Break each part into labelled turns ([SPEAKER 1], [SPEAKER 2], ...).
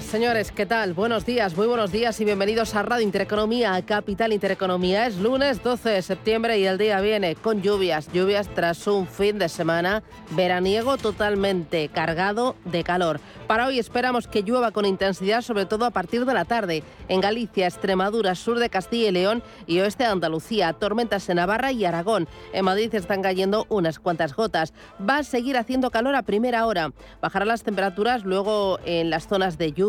[SPEAKER 1] Señores, ¿qué tal? Buenos días, muy buenos días y bienvenidos a Radio Intereconomía, Capital Intereconomía. Es lunes 12 de septiembre y el día viene con lluvias, lluvias tras un fin de semana veraniego totalmente cargado de calor. Para hoy esperamos que llueva con intensidad, sobre todo a partir de la tarde, en Galicia, Extremadura, sur de Castilla y León y oeste de Andalucía, tormentas en Navarra y Aragón. En Madrid están cayendo unas cuantas gotas. Va a seguir haciendo calor a primera hora. Bajarán las temperaturas luego en las zonas de lluvia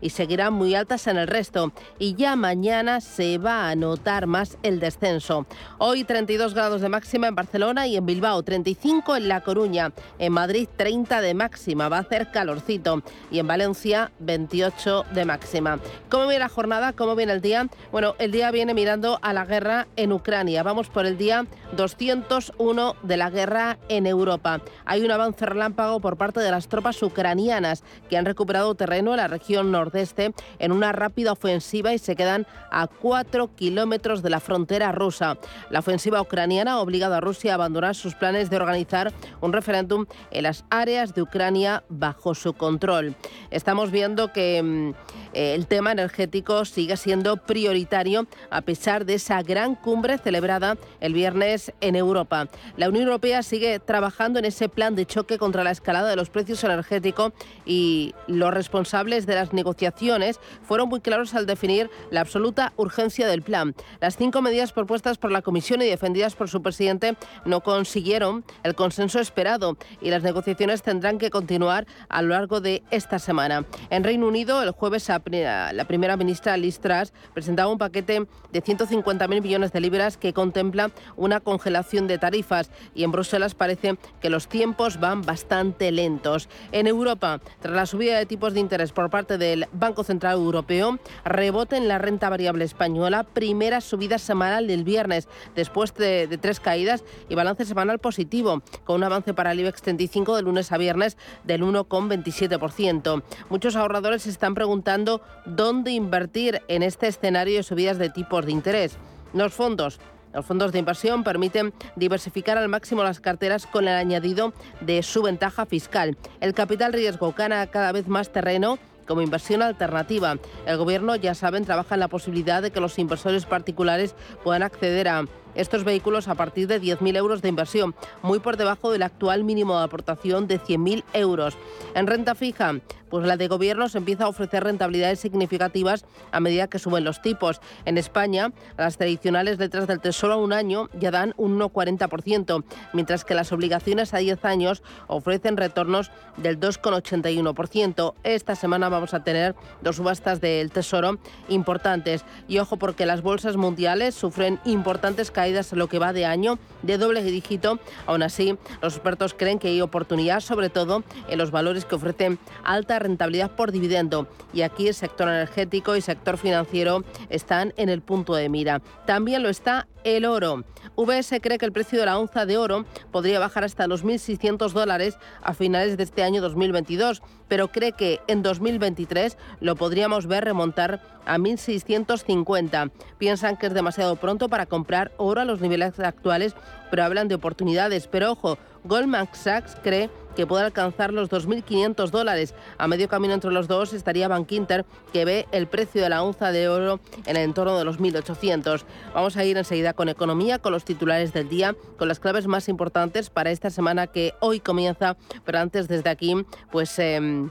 [SPEAKER 1] y seguirán muy altas en el resto. Y ya mañana se va a notar más el descenso. Hoy 32 grados de máxima en Barcelona y en Bilbao, 35 en La Coruña. En Madrid 30 de máxima, va a hacer calorcito. Y en Valencia 28 de máxima. ¿Cómo viene la jornada? ¿Cómo viene el día? Bueno, el día viene mirando a la guerra en Ucrania. Vamos por el día 201 de la guerra en Europa. Hay un avance relámpago por parte de las tropas ucranianas que han recuperado terreno en la región nordeste en una rápida ofensiva y se quedan a cuatro kilómetros de la frontera rusa. La ofensiva ucraniana ha obligado a Rusia a abandonar sus planes de organizar un referéndum en las áreas de Ucrania bajo su control. Estamos viendo que mm, el tema energético sigue siendo prioritario a pesar de esa gran cumbre celebrada el viernes en Europa. La Unión Europea sigue trabajando en ese plan de choque contra la escalada de los precios energéticos y los responsables responsables de las negociaciones fueron muy claros al definir la absoluta urgencia del plan. Las cinco medidas propuestas por la Comisión y defendidas por su presidente no consiguieron el consenso esperado y las negociaciones tendrán que continuar a lo largo de esta semana. En Reino Unido, el jueves, la primera ministra Liz Truss presentaba un paquete de 150.000 millones de libras que contempla una congelación de tarifas y en Bruselas parece que los tiempos van bastante lentos. En Europa, tras la subida de tipos de interés por parte del Banco Central Europeo, rebote en la renta variable española, primera subida semanal del viernes, después de, de tres caídas y balance semanal positivo, con un avance para el IBEX 35 de lunes a viernes del 1,27%. Muchos ahorradores se están preguntando dónde invertir en este escenario de subidas de tipos de interés. Los fondos los fondos de inversión permiten diversificar al máximo las carteras con el añadido de su ventaja fiscal. El capital riesgo gana cada vez más terreno como inversión alternativa. El Gobierno, ya saben, trabaja en la posibilidad de que los inversores particulares puedan acceder a estos vehículos a partir de 10.000 euros de inversión, muy por debajo del actual mínimo de aportación de 100.000 euros. En renta fija, pues la de gobiernos empieza a ofrecer rentabilidades significativas a medida que suben los tipos. En España, las tradicionales letras del Tesoro a un año ya dan un 1,40%, mientras que las obligaciones a 10 años ofrecen retornos del 2,81%. Esta semana vamos a tener dos subastas del Tesoro importantes. Y ojo porque las bolsas mundiales sufren importantes caídas en lo que va de año de doble dígito. Aún así, los expertos creen que hay oportunidad, sobre todo en los valores que ofrecen alta rentabilidad por dividendo. Y aquí el sector energético y sector financiero están en el punto de mira. También lo está el oro. VS cree que el precio de la onza de oro podría bajar hasta los 1.600 dólares a finales de este año 2022, pero cree que en 2023 lo podríamos ver remontar a 1.650. Piensan que es demasiado pronto para comprar oro a los niveles actuales, pero hablan de oportunidades. Pero ojo, Goldman Sachs cree que puede alcanzar los 2.500 dólares. A medio camino entre los dos estaría Bank Inter, que ve el precio de la onza de oro en el entorno de los 1.800. Vamos a ir enseguida con economía, con los titulares del día, con las claves más importantes para esta semana que hoy comienza. Pero antes, desde aquí, pues... Em,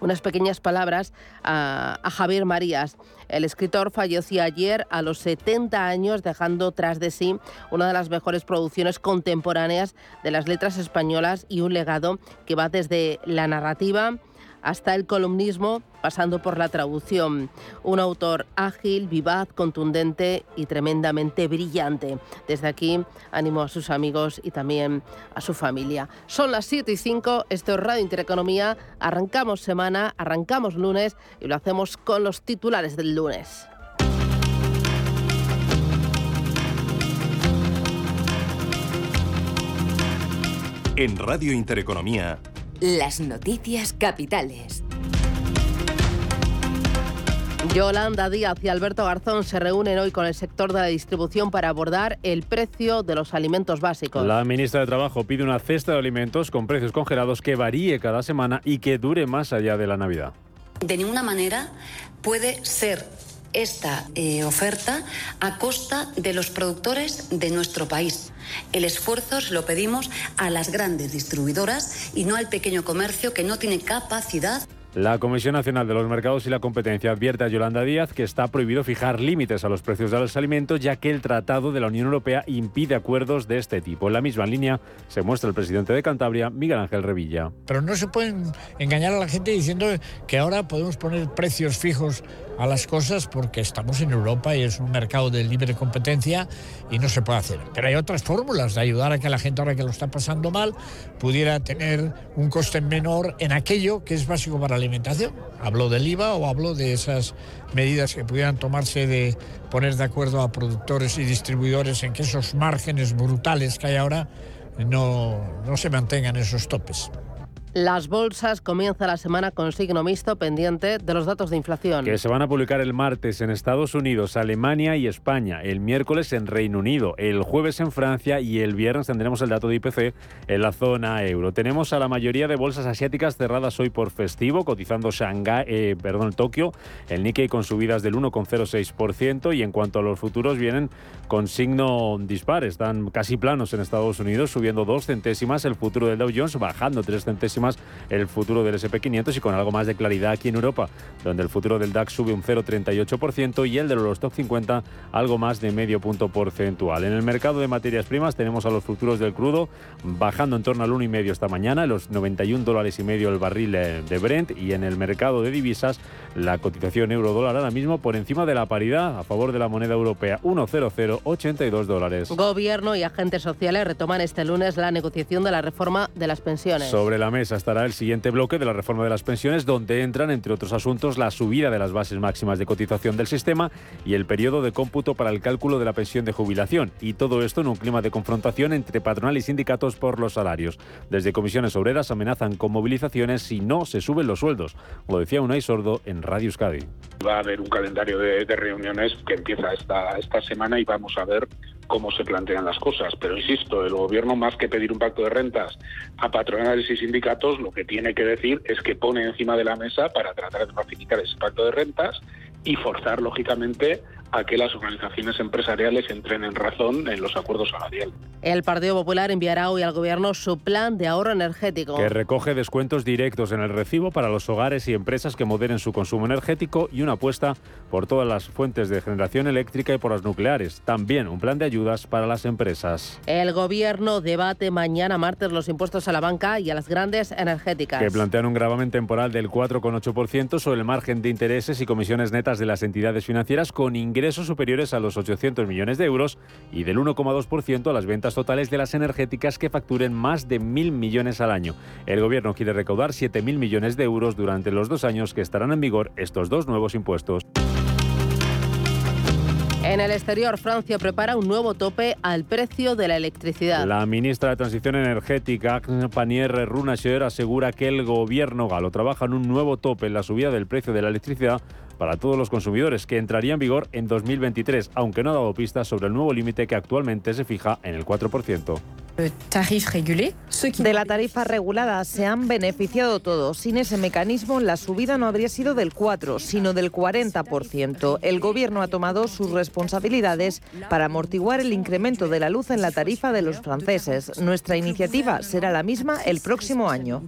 [SPEAKER 1] unas pequeñas palabras a, Javier Marías. El escritor falleció ayer a los 70 años, dejando tras de sí una de las mejores producciones contemporáneas de las letras españolas y un legado que va desde la narrativa hasta el columnismo, pasando por la traducción. Un autor ágil, vivaz, contundente y tremendamente brillante. Desde aquí animo a sus amigos y también a su familia. Son las 7 y 5, esto es Radio Intereconomía, arrancamos semana, arrancamos lunes y lo hacemos con los titulares del lunes.
[SPEAKER 2] En Radio Intereconomía,
[SPEAKER 3] las noticias capitales.
[SPEAKER 1] Yolanda Díaz y Alberto Garzón se reúnen hoy con el sector de la distribución para abordar el precio de los alimentos básicos.
[SPEAKER 4] La ministra de Trabajo pide una cesta de alimentos con precios congelados que varíe cada semana y que dure más allá de la Navidad.
[SPEAKER 5] De ninguna manera puede ser esta eh, oferta a costa de los productores de nuestro país. El esfuerzo se lo pedimos a las grandes distribuidoras y no al pequeño comercio que no tiene capacidad
[SPEAKER 4] la Comisión Nacional de los Mercados y la Competencia advierte a Yolanda Díaz que está prohibido fijar límites a los precios de los alimentos, ya que el Tratado de la Unión Europea impide acuerdos de este tipo. En la misma línea se muestra el presidente de Cantabria, Miguel Ángel Revilla.
[SPEAKER 6] Pero no se pueden engañar a la gente diciendo que ahora podemos poner precios fijos a las cosas porque estamos en Europa y es un mercado de libre competencia y no se puede hacer. Pero hay otras fórmulas de ayudar a que la gente ahora que lo está pasando mal pudiera tener un coste menor en aquello que es básico para la alimentación. Hablo del IVA o hablo de esas medidas que pudieran tomarse de poner de acuerdo a productores y distribuidores en que esos márgenes brutales que hay ahora no, no se mantengan esos topes.
[SPEAKER 1] Las bolsas comienza la semana con signo mixto pendiente de los datos de inflación.
[SPEAKER 4] Que se van a publicar el martes en Estados Unidos, Alemania y España, el miércoles en Reino Unido, el jueves en Francia y el viernes tendremos el dato de IPC en la zona euro. Tenemos a la mayoría de bolsas asiáticas cerradas hoy por festivo, cotizando Shanghai, eh, perdón, Tokio, el Nikkei con subidas del 1,06% y en cuanto a los futuros vienen con signo dispar, están casi planos en Estados Unidos, subiendo dos centésimas, el futuro del Dow Jones bajando tres centésimas el futuro del SP500 y con algo más de claridad aquí en Europa, donde el futuro del DAX sube un 0,38% y el del Eurostock 50 algo más de medio punto porcentual. En el mercado de materias primas tenemos a los futuros del crudo bajando en torno al 1,5 esta mañana, los 91 dólares y medio el barril de Brent y en el mercado de divisas la cotización euro-dólar ahora mismo por encima de la paridad a favor de la moneda europea 1,0082 dólares.
[SPEAKER 1] Gobierno y agentes sociales retoman este lunes la negociación de la reforma de las pensiones.
[SPEAKER 4] Sobre la mesa estará el siguiente bloque de la reforma de las pensiones, donde entran, entre otros asuntos, la subida de las bases máximas de cotización del sistema y el periodo de cómputo para el cálculo de la pensión de jubilación. Y todo esto en un clima de confrontación entre patronal y sindicatos por los salarios. Desde comisiones obreras amenazan con movilizaciones si no se suben los sueldos. Lo decía Unai Sordo en Radio Euskadi.
[SPEAKER 7] Va a haber un calendario de, reuniones que empieza esta, esta semana y vamos a ver cómo se plantean las cosas. Pero insisto, el gobierno más que pedir un pacto de rentas a patronales y sindicatos, lo que tiene que decir es que pone encima de la mesa para tratar de facilitar ese pacto de rentas y forzar, lógicamente, a que las organizaciones empresariales entren en razón en los acuerdos salariales.
[SPEAKER 1] El Partido Popular enviará hoy al Gobierno su plan de ahorro energético.
[SPEAKER 4] Que recoge descuentos directos en el recibo para los hogares y empresas que moderen su consumo energético y una apuesta por todas las fuentes de generación eléctrica y por las nucleares. También un plan de ayudas para las empresas.
[SPEAKER 1] El Gobierno debate mañana martes los impuestos a la banca y a las grandes energéticas.
[SPEAKER 4] Que plantean un gravamen temporal del 4,8% sobre el margen de intereses y comisiones netas de las entidades financieras con ingresos ingresos superiores a los 800 millones de euros y del 1,2% a las ventas totales de las energéticas que facturen más de 1.000 millones al año. El Gobierno quiere recaudar 7.000 millones de euros durante los dos años que estarán en vigor estos dos nuevos impuestos.
[SPEAKER 1] En el exterior, Francia prepara un nuevo tope al precio de la electricidad.
[SPEAKER 4] La ministra de Transición Energética, Panier Runacher, asegura que el gobierno galo trabaja en un nuevo tope en la subida del precio de la electricidad para todos los consumidores, que entraría en vigor en 2023, aunque no ha dado pistas sobre el nuevo límite que actualmente se fija en el 4%.
[SPEAKER 8] De la tarifa regulada se han beneficiado todos. Sin ese mecanismo, la subida no habría sido del 4, sino del 40%. El Gobierno ha tomado sus responsabilidades para amortiguar el incremento de la luz en la tarifa de los franceses. Nuestra iniciativa será la misma el próximo año.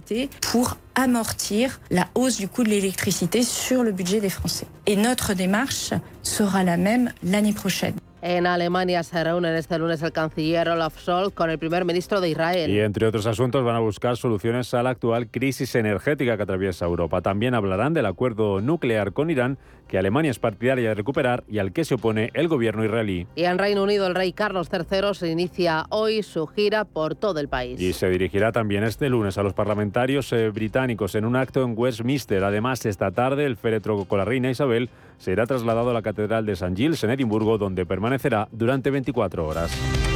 [SPEAKER 9] Amortir la hausse du coût de l'électricité sur le budget des Français. Et notre démarche sera la même l'année prochaine.
[SPEAKER 1] En Alemania se reúnen este lunes el canciller Olaf Scholz con el primer ministro de Israel.
[SPEAKER 4] Y entre otros asuntos van a buscar soluciones a la actual crisis energética que atraviesa Europa. También hablarán del acuerdo nuclear con Irán que Alemania es partidaria de recuperar y al que se opone el gobierno israelí.
[SPEAKER 1] Y en Reino Unido el rey Carlos III se inicia hoy su gira por todo el país.
[SPEAKER 4] Y se dirigirá también este lunes a los parlamentarios eh, británicos en un acto en Westminster. Además, esta tarde el féretro con la reina Isabel será trasladado a la Catedral de St. Giles en Edimburgo, donde permanecerá durante 24 horas.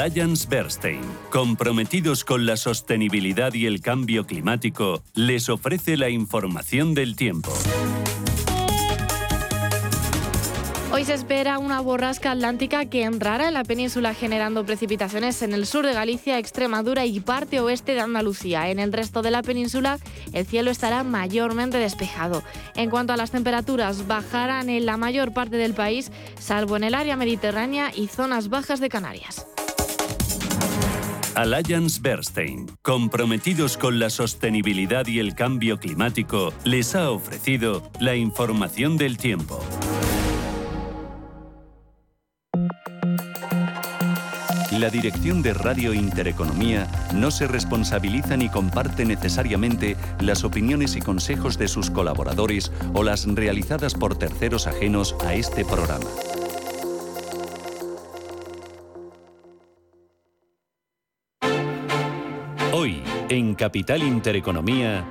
[SPEAKER 10] Alliance Bernstein, comprometidos con la sostenibilidad y el cambio climático, les ofrece la información del tiempo.
[SPEAKER 11] Hoy se espera una borrasca atlántica que entrará en la península generando precipitaciones en el sur de Galicia, Extremadura y parte oeste de Andalucía. En el resto de la península el cielo estará mayormente despejado. En cuanto a las temperaturas, bajarán en la mayor parte del país, salvo en el área mediterránea y zonas bajas de Canarias.
[SPEAKER 10] Alliance Bernstein, comprometidos con la sostenibilidad y el cambio climático, les ha ofrecido la información del tiempo. La dirección de Radio Intereconomía no se responsabiliza ni comparte necesariamente las opiniones y consejos de sus colaboradores o las realizadas por terceros ajenos a este programa. En Capital Intereconomía,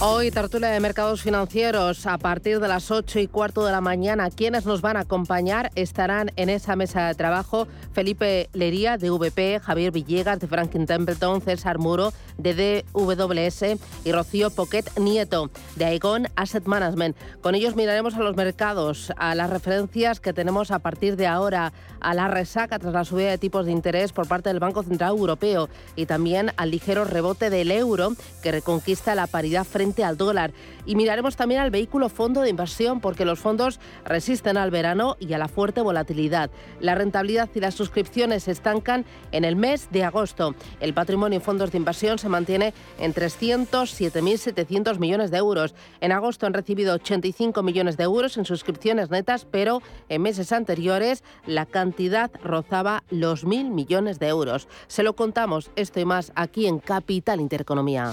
[SPEAKER 1] Hoy tertulia de mercados financieros a partir de las 8 y cuarto de la mañana. Quienes nos van a acompañar estarán en esa mesa de trabajo Felipe Lería de VP, Javier Villegas de Franklin Templeton, César Muro de DWS y Rocío Poquet Nieto de Aegon Asset Management. Con ellos miraremos a los mercados, a las referencias que tenemos a partir de ahora, a la resaca tras la subida de tipos de interés por parte del Banco Central Europeo y también al ligero rebote del euro que reconquista la paridad frente al dólar. Y miraremos también al vehículo fondo de inversión porque los fondos resisten al verano y a la fuerte volatilidad. La rentabilidad y las suscripciones se estancan en el mes de agosto. El patrimonio en fondos de inversión se mantiene en 307.700 millones de euros. En agosto han recibido 85 millones de euros en suscripciones netas, pero en meses anteriores la cantidad rozaba los mil millones de euros. Se lo contamos esto y más aquí en Capital Intereconomía.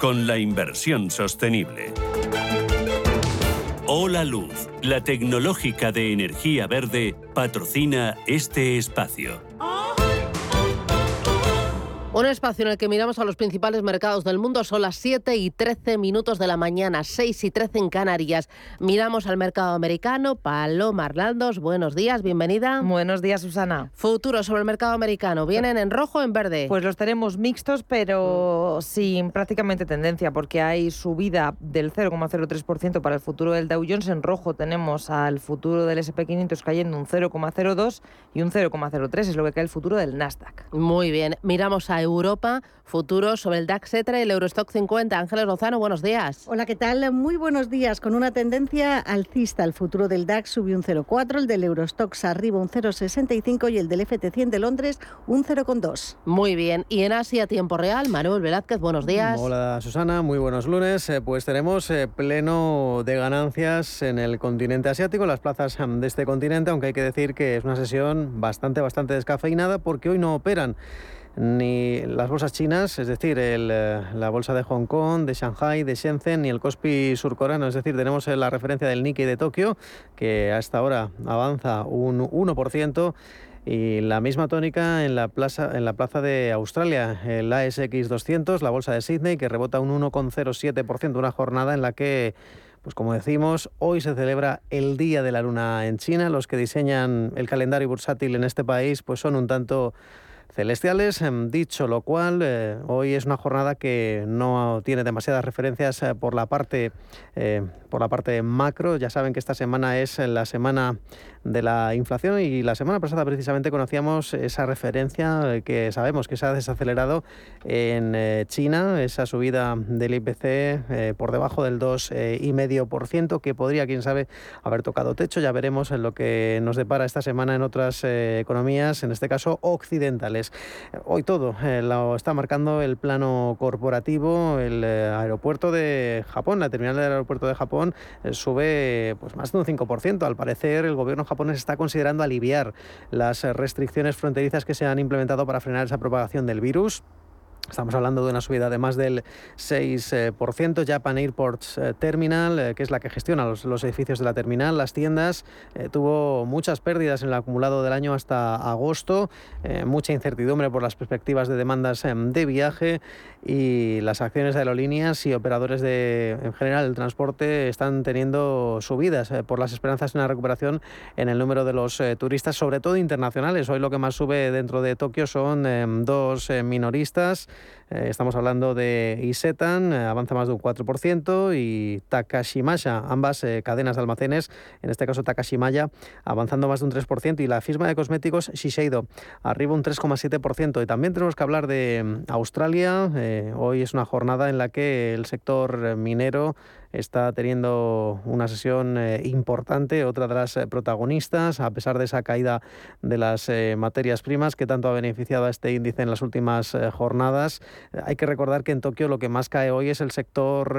[SPEAKER 10] con la inversión sostenible. Hola Luz, la tecnológica de energía verde, patrocina este espacio.
[SPEAKER 1] Un espacio en el que miramos a los principales mercados del mundo. Son las 7 y 13 minutos de la mañana, 6 y 13 en Canarias. Miramos al mercado americano. Paloma Arnaldos, buenos días, bienvenida.
[SPEAKER 8] Buenos días, Susana.
[SPEAKER 1] Futuro sobre el mercado americano. ¿Vienen en rojo o en verde?
[SPEAKER 8] Pues los tenemos mixtos, pero sin prácticamente tendencia, porque hay subida del 0,03% para el futuro del Dow Jones. En rojo tenemos al futuro del SP500 cayendo un 0,02 y un 0,03. Es lo que cae el futuro del Nasdaq.
[SPEAKER 1] Muy bien. Miramos a a Europa. Futuros sobre el DAX Etra y el Eurostock 50. Ángeles Lozano, buenos días.
[SPEAKER 12] Hola, ¿qué tal? Muy buenos días. Con una tendencia alcista, el futuro del DAX subió un 0,4, el del Eurostox arriba un 0,65 y el del FT100 de Londres un 0,2.
[SPEAKER 1] Muy bien. Y en Asia, tiempo real, Manuel Velázquez, buenos días.
[SPEAKER 13] Hola, Susana, muy buenos lunes. Eh, pues tenemos eh, pleno de ganancias en el continente asiático, las plazas de este continente, aunque hay que decir que es una sesión bastante, bastante descafeinada porque hoy no operan ni las bolsas chinas, es decir, eh, la bolsa de Hong Kong, de Shanghai, de Shenzhen, ni el Kospi surcoreano, es decir, tenemos eh, la referencia del Nikkei de Tokio, que hasta ahora avanza un 1%. Y la misma tónica en la, plaza, en la plaza de Australia, el ASX 200, la bolsa de Sydney, que rebota un 1,07%, una jornada en la que pues como decimos, hoy se celebra el Día de la Luna en China. Los que diseñan el calendario bursátil en este país pues son un tanto celestiales. Em, dicho lo cual, eh, hoy es una jornada que no tiene demasiadas referencias eh, por la parte eh, por la parte macro. Ya saben que esta semana es la semana de la inflación y la semana pasada precisamente conocíamos esa referencia que sabemos que se ha desacelerado en China, esa subida del IPC por debajo del 2,5% que podría, quién sabe, haber tocado techo. Ya veremos lo que nos depara esta semana en otras economías, en este caso occidentales. Hoy todo eh, lo está marcando el plano corporativo, el eh, aeropuerto de Japón, la terminal del aeropuerto de Japón eh, sube pues más de un 5%. Al parecer el gobierno japonés está considerando aliviar las restricciones fronterizas que se han implementado para frenar esa propagación del virus. Estamos hablando de una subida de más del 6%. Japan Airports eh, Terminal, eh, que es la que gestiona los, edificios de la terminal, las tiendas, eh, tuvo muchas pérdidas en el acumulado del año hasta agosto, mucha incertidumbre por las perspectivas de demandas em, de viaje y las acciones de aerolíneas y operadores de, en general, el transporte están teniendo subidas por las esperanzas de una recuperación en el número de los turistas, sobre todo internacionales. Hoy lo que más sube dentro de Tokio son em, dos minoristas eh, estamos hablando de Isetan, eh, avanza más de un 4%, y Takashimaya, ambas eh, cadenas de almacenes, en este caso Takashimaya, avanzando más de un 3%, y la firma de cosméticos Shiseido, arriba un 3,7%. Y también tenemos que hablar de mm, Australia. hoy es una jornada en la que el sector minero está teniendo una sesión eh, importante, otra de las eh, protagonistas, a pesar de esa caída de las eh, materias primas que tanto ha beneficiado a este índice en las últimas jornadas. Hay que recordar que en Tokio lo que más cae hoy es el sector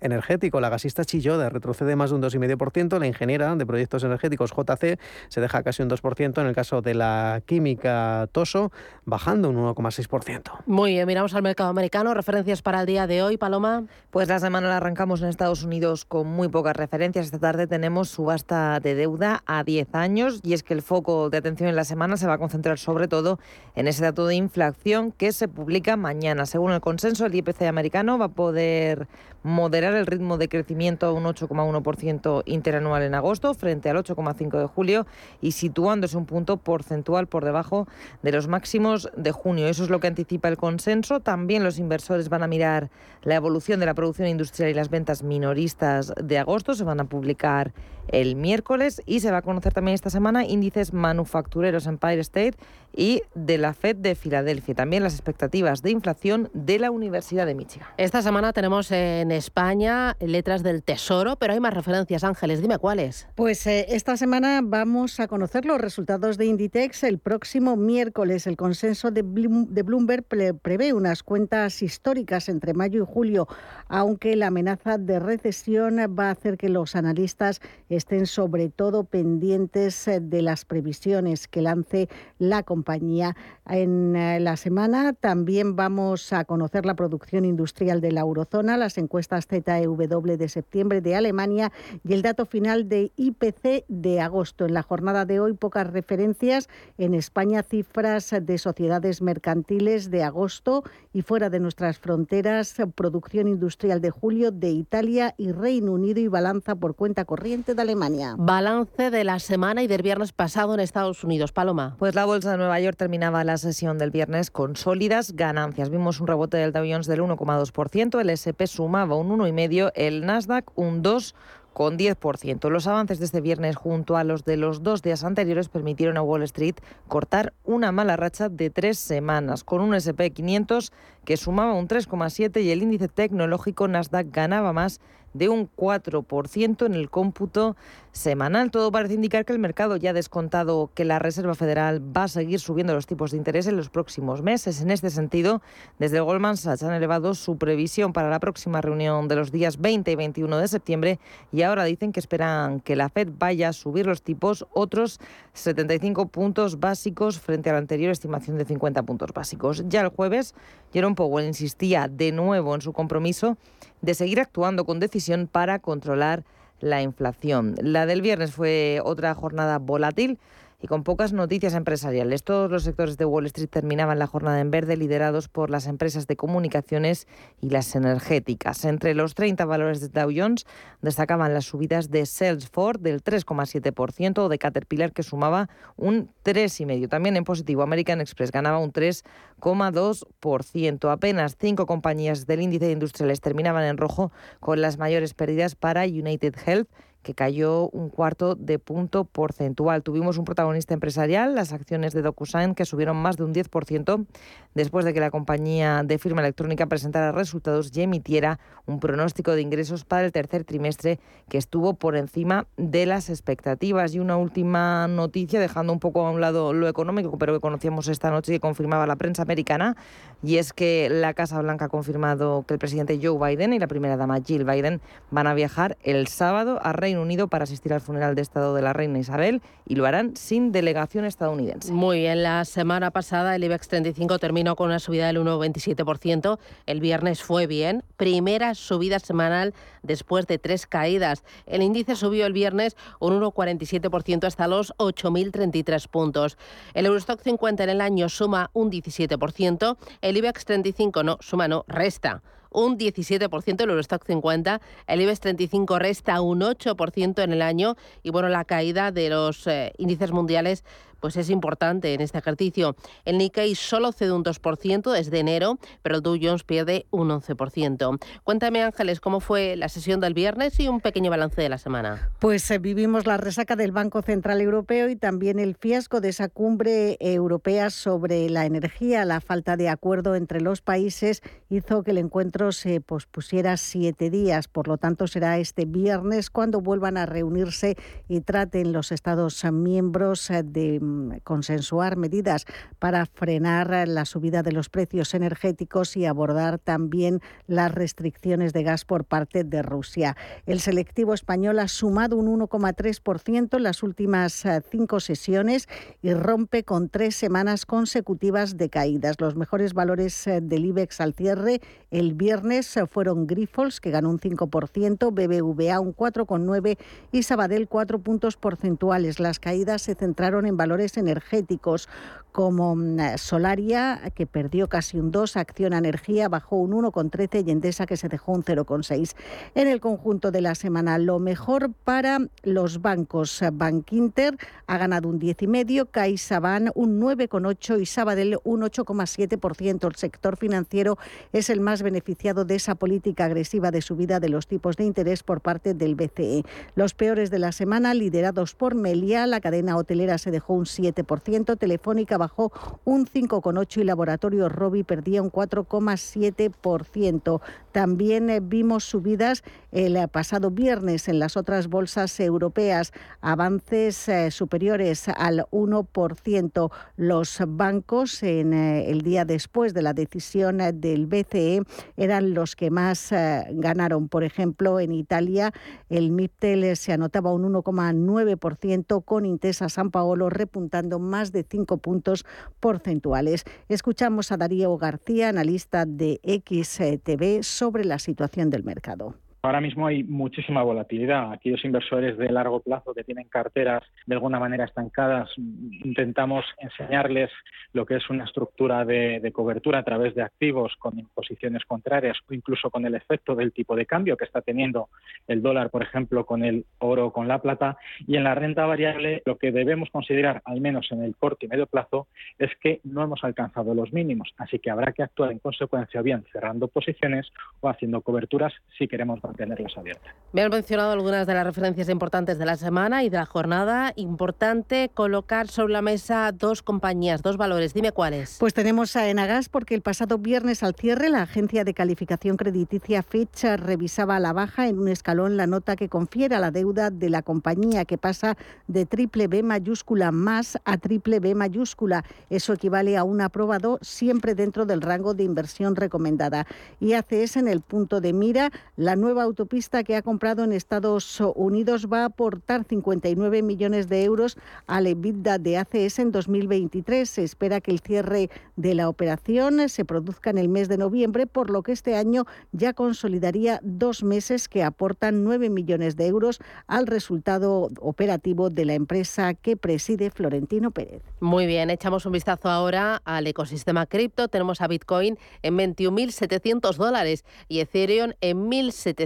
[SPEAKER 13] energético. La gasista Chiyoda retrocede más de un 2,5%, la ingeniera de proyectos energéticos JC se deja casi un 2%, en el caso de la química Toso bajando un 1,6%.
[SPEAKER 1] Muy bien, miramos al mercado americano, referencias para el día de hoy, Paloma.
[SPEAKER 8] Pues la semana la arrancamos en Estados Unidos con muy pocas referencias. Esta tarde tenemos subasta de deuda a 10 años y es que el foco de atención en la semana se va a concentrar sobre todo en ese dato de inflación que se publica mañana. Según el consenso, el IPC americano va a poder moderar el ritmo de crecimiento a un 8,1% interanual en agosto frente al 8,5% de julio y situándose un punto porcentual por debajo de los máximos de junio. Eso es lo que anticipa el consenso. También los inversores van a mirar la evolución de la producción industrial y las ventas minoristas de agosto. Se van a publicar el miércoles y se va a conocer también esta semana índices manufactureros Empire State y de la Fed de Filadelfia. También las expectativas de inflación de la Universidad de Michigan.
[SPEAKER 1] Esta semana tenemos en España letras del Tesoro, pero hay más referencias, Ángeles. Dime cuáles.
[SPEAKER 12] Pues eh, esta semana vamos a conocer los resultados de Inditex el próximo miércoles. El consenso de, de Bloomberg prevé unas cuentas históricas entre mayo y julio, aunque la amenaza de recesión va a hacer que los analistas estén sobre todo pendientes eh, de las previsiones que lance la compañía. En eh, la semana también vamos a conocer la producción industrial de la eurozona, las encuestas ZEW de septiembre de Alemania y el dato final de IPC de agosto. En la jornada de hoy pocas referencias. En España cifras de sociedades mercantiles de agosto y fuera de nuestras fronteras producción industrial de julio de Italia y Reino Unido y balanza por cuenta corriente de Alemania.
[SPEAKER 1] Balance de la semana y del viernes pasado en Estados Unidos. Paloma.
[SPEAKER 8] Pues la bolsa de Nueva York terminaba la sesión del viernes con sólidas ganancias. Vimos un rebote del Dow Jones del 1,2%, el SP sumaba un 1,5%, el Nasdaq un 2%. con 10%. Los avances de este viernes junto a los de los dos días anteriores permitieron a Wall Street cortar una mala racha de tres semanas, con un SP 500 que sumaba un 3,7 y el índice tecnológico Nasdaq ganaba más de un 4% en el cómputo semanal. Todo parece indicar que el mercado ya ha descontado que la Reserva Federal va a seguir subiendo los tipos de interés en los próximos meses. En este sentido, desde Goldman Sachs han elevado su previsión para la próxima reunión de los días 20 y 21 de septiembre y ahora dicen que esperan que la Fed vaya a subir los tipos otros 75 puntos básicos frente a la anterior estimación de 50 puntos básicos. Ya el jueves, Jerome Powell insistía de nuevo en su compromiso de seguir actuando con decisión para controlar la inflación. La del viernes fue otra jornada volátil y con pocas noticias empresariales. Todos los sectores de Wall Street terminaban la jornada en verde, liderados por las empresas de comunicaciones y las energéticas. Entre los 30 valores de Dow Jones destacaban las subidas de Salesforce del 3,7% o de Caterpillar, que sumaba un 3,5%. También en positivo, American Express ganaba un 3,2%. Apenas cinco compañías del índice de industriales terminaban en rojo, con las mayores pérdidas para United Health que cayó un cuarto de punto porcentual. Tuvimos un protagonista empresarial, las acciones de DocuSign, que subieron más de un 10% después de que la compañía de firma electrónica presentara resultados y emitiera un pronóstico de ingresos para el tercer trimestre que estuvo por encima de las expectativas. Y una última noticia, dejando un poco a un lado lo económico, pero que conocíamos esta noche y que confirmaba la prensa americana, y es que la Casa Blanca ha confirmado que el presidente Joe Biden y la primera dama Jill Biden van a viajar el sábado a Reino Unido para asistir al funeral de Estado de la reina Isabel y lo harán sin delegación estadounidense.
[SPEAKER 1] Muy bien, la semana pasada el IBEX 35 terminó con una subida del 1,27%. El viernes fue bien, primera subida semanal después de tres caídas. El índice subió el viernes un 1,47% hasta los 8.033 puntos. El Eurostock 50 en el año suma un 17%, el IBEX 35 no, suma no, resta un 17%, el Eurostock 50, el IBEX 35 resta un 8% en el año y bueno, la caída de los eh, índices mundiales pues es importante en este ejercicio. El Nikkei solo cede un 2% desde enero, pero el Dow Jones pierde un 11%. Cuéntame, Ángeles, cómo fue la sesión del viernes y un pequeño balance de la semana.
[SPEAKER 12] Pues eh, vivimos la resaca del Banco Central Europeo y también el fiasco de esa cumbre europea sobre la energía. La falta de acuerdo entre los países hizo que el encuentro se pospusiera siete días. Por lo tanto, será este viernes cuando vuelvan a reunirse y traten los Estados miembros eh, de consensuar medidas para frenar la subida de los precios energéticos y abordar también las restricciones de gas por parte de Rusia. El selectivo español ha sumado un 1,3% en las últimas eh, cinco sesiones y rompe con tres semanas consecutivas de caídas. Los mejores valores eh, del IBEX al cierre el viernes eh, fueron Grifols, que ganó un 5%, BBVA un 4,9% y Sabadell 4 puntos porcentuales. Las caídas se centraron en valores energéticos como mm, Solaria, que perdió casi un 2, Acción Energía bajó un 1,13 y Endesa, que se dejó un 0,6. En el conjunto de la semana, lo mejor para los bancos. Bankinter ha ganado un 10,5, CaixaBank un 9,8 y Sabadell un 8,7%. El sector financiero es el más beneficiado de esa política agresiva de subida de los tipos de interés por parte del BCE. Los peores de la semana, liderados por Melia, la cadena hotelera se dejó un 7%, Telefónica bajó un 5,8% y Laboratorio Robi perdía un 4,7%. También eh, vimos subidas el pasado viernes en las otras bolsas europeas, avances eh, superiores al 1%. Los bancos en eh, el día después de la decisión del BCE eran los que más ganaron. Por ejemplo, en Italia el MIPTEL se anotaba un 1,9% con Intesa San Paolo repuntando más de 5 puntos porcentuales. Escuchamos a Darío García, analista de XTV, sobre la situación del mercado.
[SPEAKER 14] Ahora mismo hay muchísima volatilidad. Aquellos inversores de largo plazo que tienen carteras de alguna manera estancadas, intentamos enseñarles lo que es una estructura de, cobertura a través de activos con posiciones contrarias o incluso con el efecto del tipo de cambio que está teniendo el dólar, por ejemplo, con el oro o con la plata. Y en la renta variable lo que debemos considerar, al menos en el corto y medio plazo, es que no hemos alcanzado los mínimos. Así que habrá que actuar en consecuencia, bien cerrando posiciones o haciendo coberturas si queremos mantenerlas abiertas.
[SPEAKER 1] Me han mencionado algunas de las referencias importantes de la semana y de la jornada. Importante colocar sobre la mesa dos compañías, dos valores. Dime cuáles.
[SPEAKER 12] Pues tenemos a Enagas porque el pasado viernes al cierre la agencia de calificación crediticia Fitch revisaba a la baja en un escalón la nota que confiere a la deuda de la compañía que pasa de triple B mayúscula más a triple B mayúscula. Eso equivale a un aprobado siempre dentro del rango de inversión recomendada. Y ACS en el punto de mira, la nueva autopista que ha comprado en Estados Unidos va a aportar 59 millones de euros al EBITDA de ACS en 2023. Se espera que el cierre de la operación se produzca en el mes de noviembre, por lo que este año ya consolidaría dos meses que aportan 9 millones de euros al resultado operativo de la empresa que preside Florentino Pérez.
[SPEAKER 1] Muy bien, echamos un vistazo ahora al ecosistema cripto. Tenemos a Bitcoin en 21.700 dólares y Ethereum en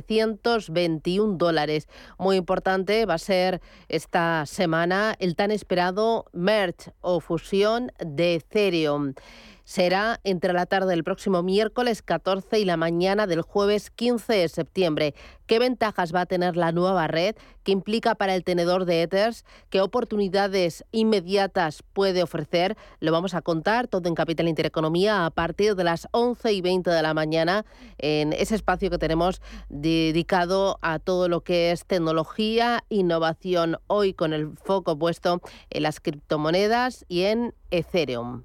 [SPEAKER 1] 1.721 dólares. Muy importante va a ser esta semana el tan esperado merge o fusión de Ethereum será entre la tarde del próximo miércoles 14 y la mañana del jueves 15 de septiembre. ¿Qué ventajas va a tener la nueva red? ¿Qué implica para el tenedor de Ethers? ¿Qué oportunidades inmediatas puede ofrecer? Lo vamos a contar todo en Capital Intereconomía a partir de las 11 y 20 de la mañana en ese espacio que tenemos dedicado a todo lo que es tecnología, innovación, hoy con el foco puesto en las criptomonedas y en Ethereum.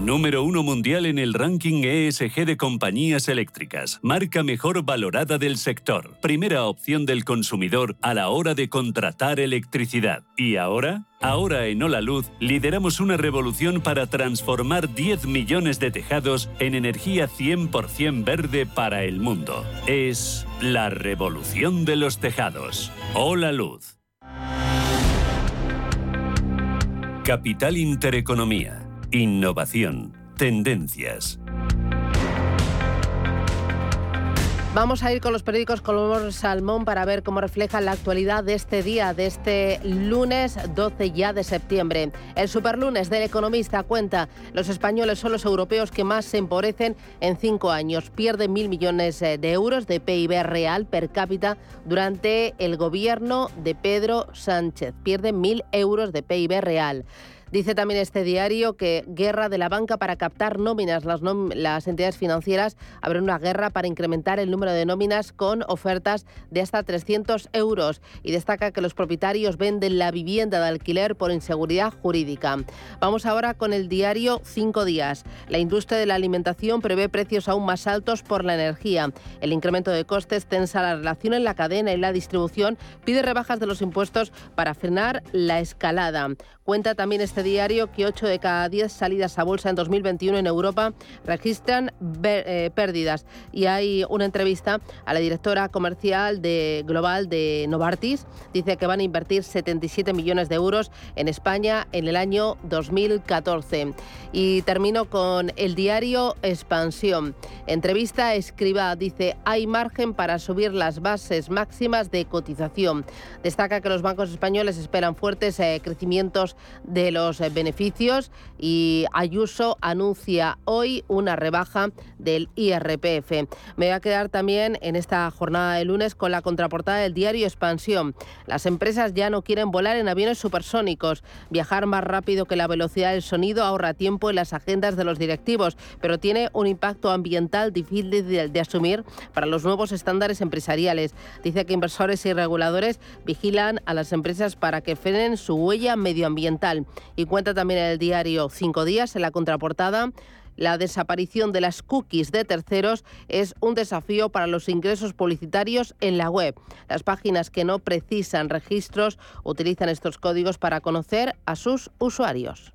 [SPEAKER 10] Número uno mundial en el ranking ESG de compañías eléctricas. Marca mejor valorada del sector. Primera opción del consumidor a la hora de contratar electricidad. ¿Y ahora? Ahora en Hola Luz lideramos una revolución para transformar 10 millones de tejados en energía 100% verde para el mundo. Es la revolución de los tejados. Hola Luz. Capital Intereconomía. Innovación. Tendencias.
[SPEAKER 1] Vamos a ir con los periódicos color salmón para ver cómo refleja la actualidad de este día, de este lunes 12 ya de septiembre. El superlunes del economista cuenta, los españoles son los europeos que más se empobrecen en cinco años. Pierden mil millones eh, de euros de PIB real per cápita durante el gobierno de Pedro Sánchez. Pierden mil euros de PIB real. Dice también este diario que guerra de la banca para captar nóminas. Las, entidades financieras abren una guerra para incrementar el número de nóminas con ofertas de hasta 300 euros y destaca que los propietarios venden la vivienda de alquiler por inseguridad jurídica. Vamos ahora con el diario Cinco Días. La industria de la alimentación prevé precios aún más altos por la energía. El incremento de costes tensa la relación en la cadena y la distribución, pide rebajas de los impuestos para frenar la escalada. Cuenta también este diario que 8 de cada 10 salidas a bolsa en 2021 en Europa registran eh, pérdidas. Y hay una entrevista a la directora comercial de global de Novartis. Dice que van a invertir 77 millones de euros en España en el año 2014. Y termino con el diario Expansión. Entrevista escriba, dice, hay margen para subir las bases máximas de cotización. Destaca que los bancos españoles esperan fuertes eh, crecimientos de los eh, beneficios y Ayuso anuncia hoy una rebaja del IRPF. Me voy a quedar también en esta jornada de lunes con la contraportada del diario Expansión. Las empresas ya no quieren volar en aviones supersónicos. Viajar más rápido que la velocidad del sonido ahorra tiempo en las agendas de los directivos, pero tiene un impacto ambiental difícil de, de asumir para los nuevos estándares empresariales. Dice que inversores y reguladores vigilan a las empresas para que frenen su huella medioambiental. Y cuenta también el diario Cinco Días en la contraportada. La desaparición de las cookies de terceros es un desafío para los ingresos publicitarios en la web. Las páginas que no precisan registros utilizan estos códigos para conocer a sus usuarios.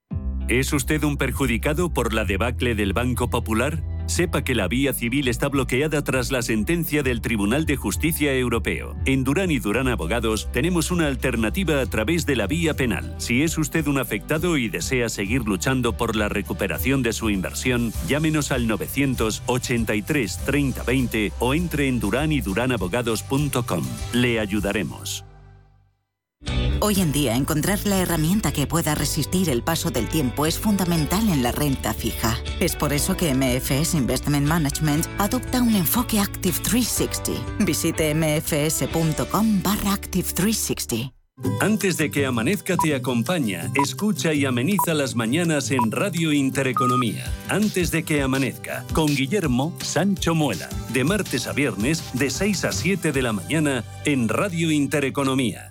[SPEAKER 10] ¿Es usted un perjudicado por la debacle del Banco Popular? Sepa que la vía civil está bloqueada tras la sentencia del Tribunal de Justicia Europeo. En Durán y Durán Abogados tenemos una alternativa a través de la vía penal. Si es usted un afectado y desea seguir luchando por la recuperación de su inversión, llámenos al 983 30 20 o entre en duranyduránabogados.com. Le ayudaremos.
[SPEAKER 15] Hoy en día, encontrar la herramienta que pueda resistir el paso del tiempo es fundamental en la renta fija. Es por eso que MFS Investment Management adopta un enfoque Active 360. Visite mfs.com barra Active 360.
[SPEAKER 10] Antes de que amanezca te acompaña, escucha y ameniza las mañanas en Radio Intereconomía. Antes de que amanezca, con Guillermo Sancho Muela, de martes a viernes, de 6 a 7 de la mañana, en Radio Intereconomía.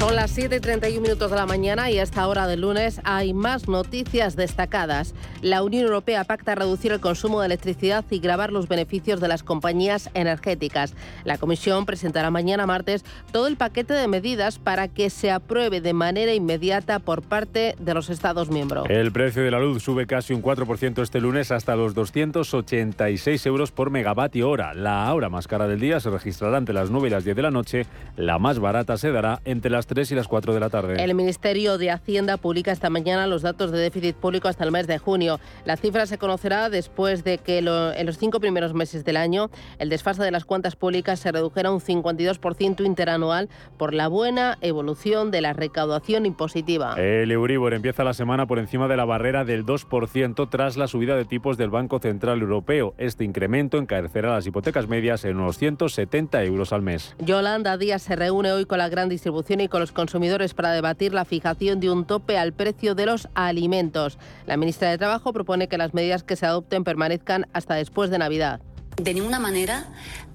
[SPEAKER 1] Son las 7.31 minutos de la mañana y a esta hora del lunes hay más noticias destacadas. La Unión Europea pacta reducir el consumo de electricidad y grabar los beneficios de las compañías energéticas. La Comisión presentará mañana martes todo el paquete de medidas para que se apruebe de manera inmediata por parte de los Estados miembros.
[SPEAKER 4] El precio de la luz sube casi un 4% este lunes hasta los 286 euros por megavatio hora. La hora más cara del día se registrará entre las 9 y las 10 de la noche. La más barata se dará entre las 3 y las 4 de la tarde.
[SPEAKER 1] El Ministerio de Hacienda publica esta mañana los datos de déficit público hasta el mes de junio. La cifra se conocerá después de que en los cinco primeros meses del año el desfase de las cuentas públicas se redujera un 52% interanual por la buena evolución de la recaudación impositiva.
[SPEAKER 4] El Euribor empieza la semana por encima de la barrera del 2% tras la subida de tipos del Banco Central Europeo. Este incremento encarecerá las hipotecas medias en unos 170 euros al mes.
[SPEAKER 1] Yolanda Díaz se reúne hoy con la gran distribución y con los consumidores para debatir la fijación de un tope al precio de los alimentos. La ministra de Trabajo propone que las medidas que se adopten permanezcan hasta después de Navidad.
[SPEAKER 5] De ninguna manera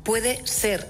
[SPEAKER 5] puede ser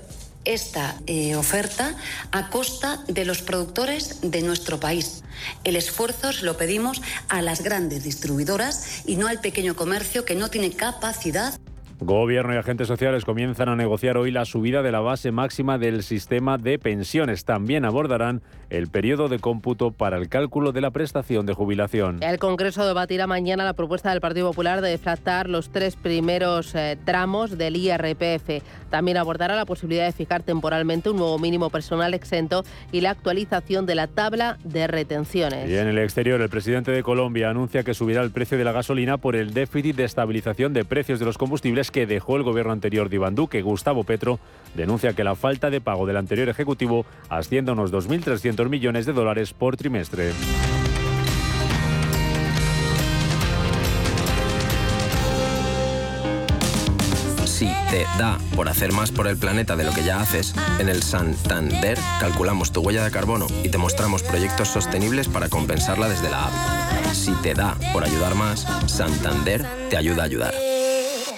[SPEAKER 5] esta eh, oferta a costa de los productores de nuestro país. El esfuerzo se lo pedimos a las grandes distribuidoras y no al pequeño comercio que no tiene capacidad.
[SPEAKER 4] Gobierno y agentes sociales comienzan a negociar hoy la subida de la base máxima del sistema de pensiones. También abordarán el periodo de cómputo para el cálculo de la prestación de jubilación.
[SPEAKER 1] El Congreso debatirá mañana la propuesta del Partido Popular de deflactar los tres primeros eh, tramos del IRPF. También abordará la posibilidad de fijar temporalmente un nuevo mínimo personal exento y la actualización de la tabla de retenciones.
[SPEAKER 4] Y en el exterior, el presidente de Colombia anuncia que subirá el precio de la gasolina por el déficit de estabilización de precios de los combustibles que dejó el gobierno anterior de Iván. Gustavo Petro denuncia que la falta de pago del anterior ejecutivo asciende a unos 2.300 millones de dólares por trimestre.
[SPEAKER 16] Si te da por hacer más por el planeta de lo que ya haces, en el Santander calculamos tu huella de carbono y te mostramos proyectos sostenibles para compensarla desde la app. Si te da por ayudar más, Santander te ayuda a ayudar.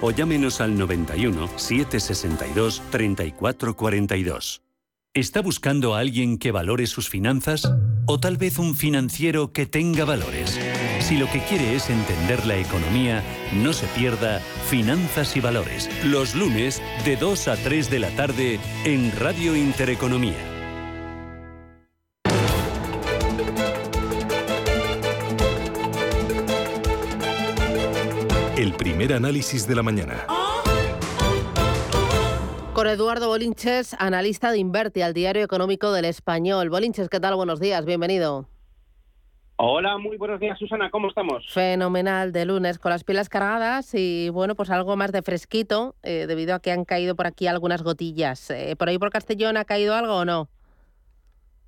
[SPEAKER 10] o llámenos al 91 762 3442. ¿Está buscando a alguien que valore sus finanzas? ¿O tal vez un financiero que tenga valores? Si lo que quiere es entender la economía, no se pierda Finanzas y Valores, los lunes de 2 a 3 de la tarde en Radio Intereconomía.
[SPEAKER 2] El primer análisis de la mañana.
[SPEAKER 1] Con Eduardo Bolinches, analista de Inverti al Diario Económico del Español. Bolinches, ¿qué tal? Buenos días, bienvenido.
[SPEAKER 17] Hola, muy buenos días, Susana, ¿cómo estamos?
[SPEAKER 1] Fenomenal, de lunes, con las pilas cargadas y bueno, pues algo más de fresquito, eh, debido a que han caído por aquí algunas gotillas. Eh, ¿Por ahí por Castellón ha caído algo o no?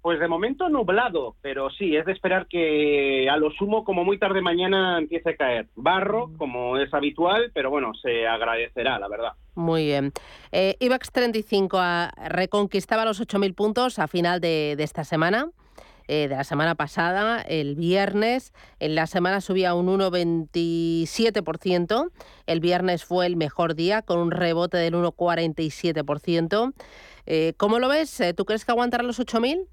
[SPEAKER 17] Pues de momento nublado, pero sí, es de esperar que a lo sumo, como muy tarde mañana, empiece a caer. Barro, como es habitual, pero bueno, se agradecerá, la verdad.
[SPEAKER 1] Muy bien. Eh, IBEX 35 a, reconquistaba los 8.000 puntos a final de, de esta semana. Eh, de la semana pasada, el viernes. En la semana subía un 1,27%. El viernes fue el mejor día, con un rebote del 1,47%. Eh, ¿Cómo lo ves? ¿Tú crees que aguantará los 8.000?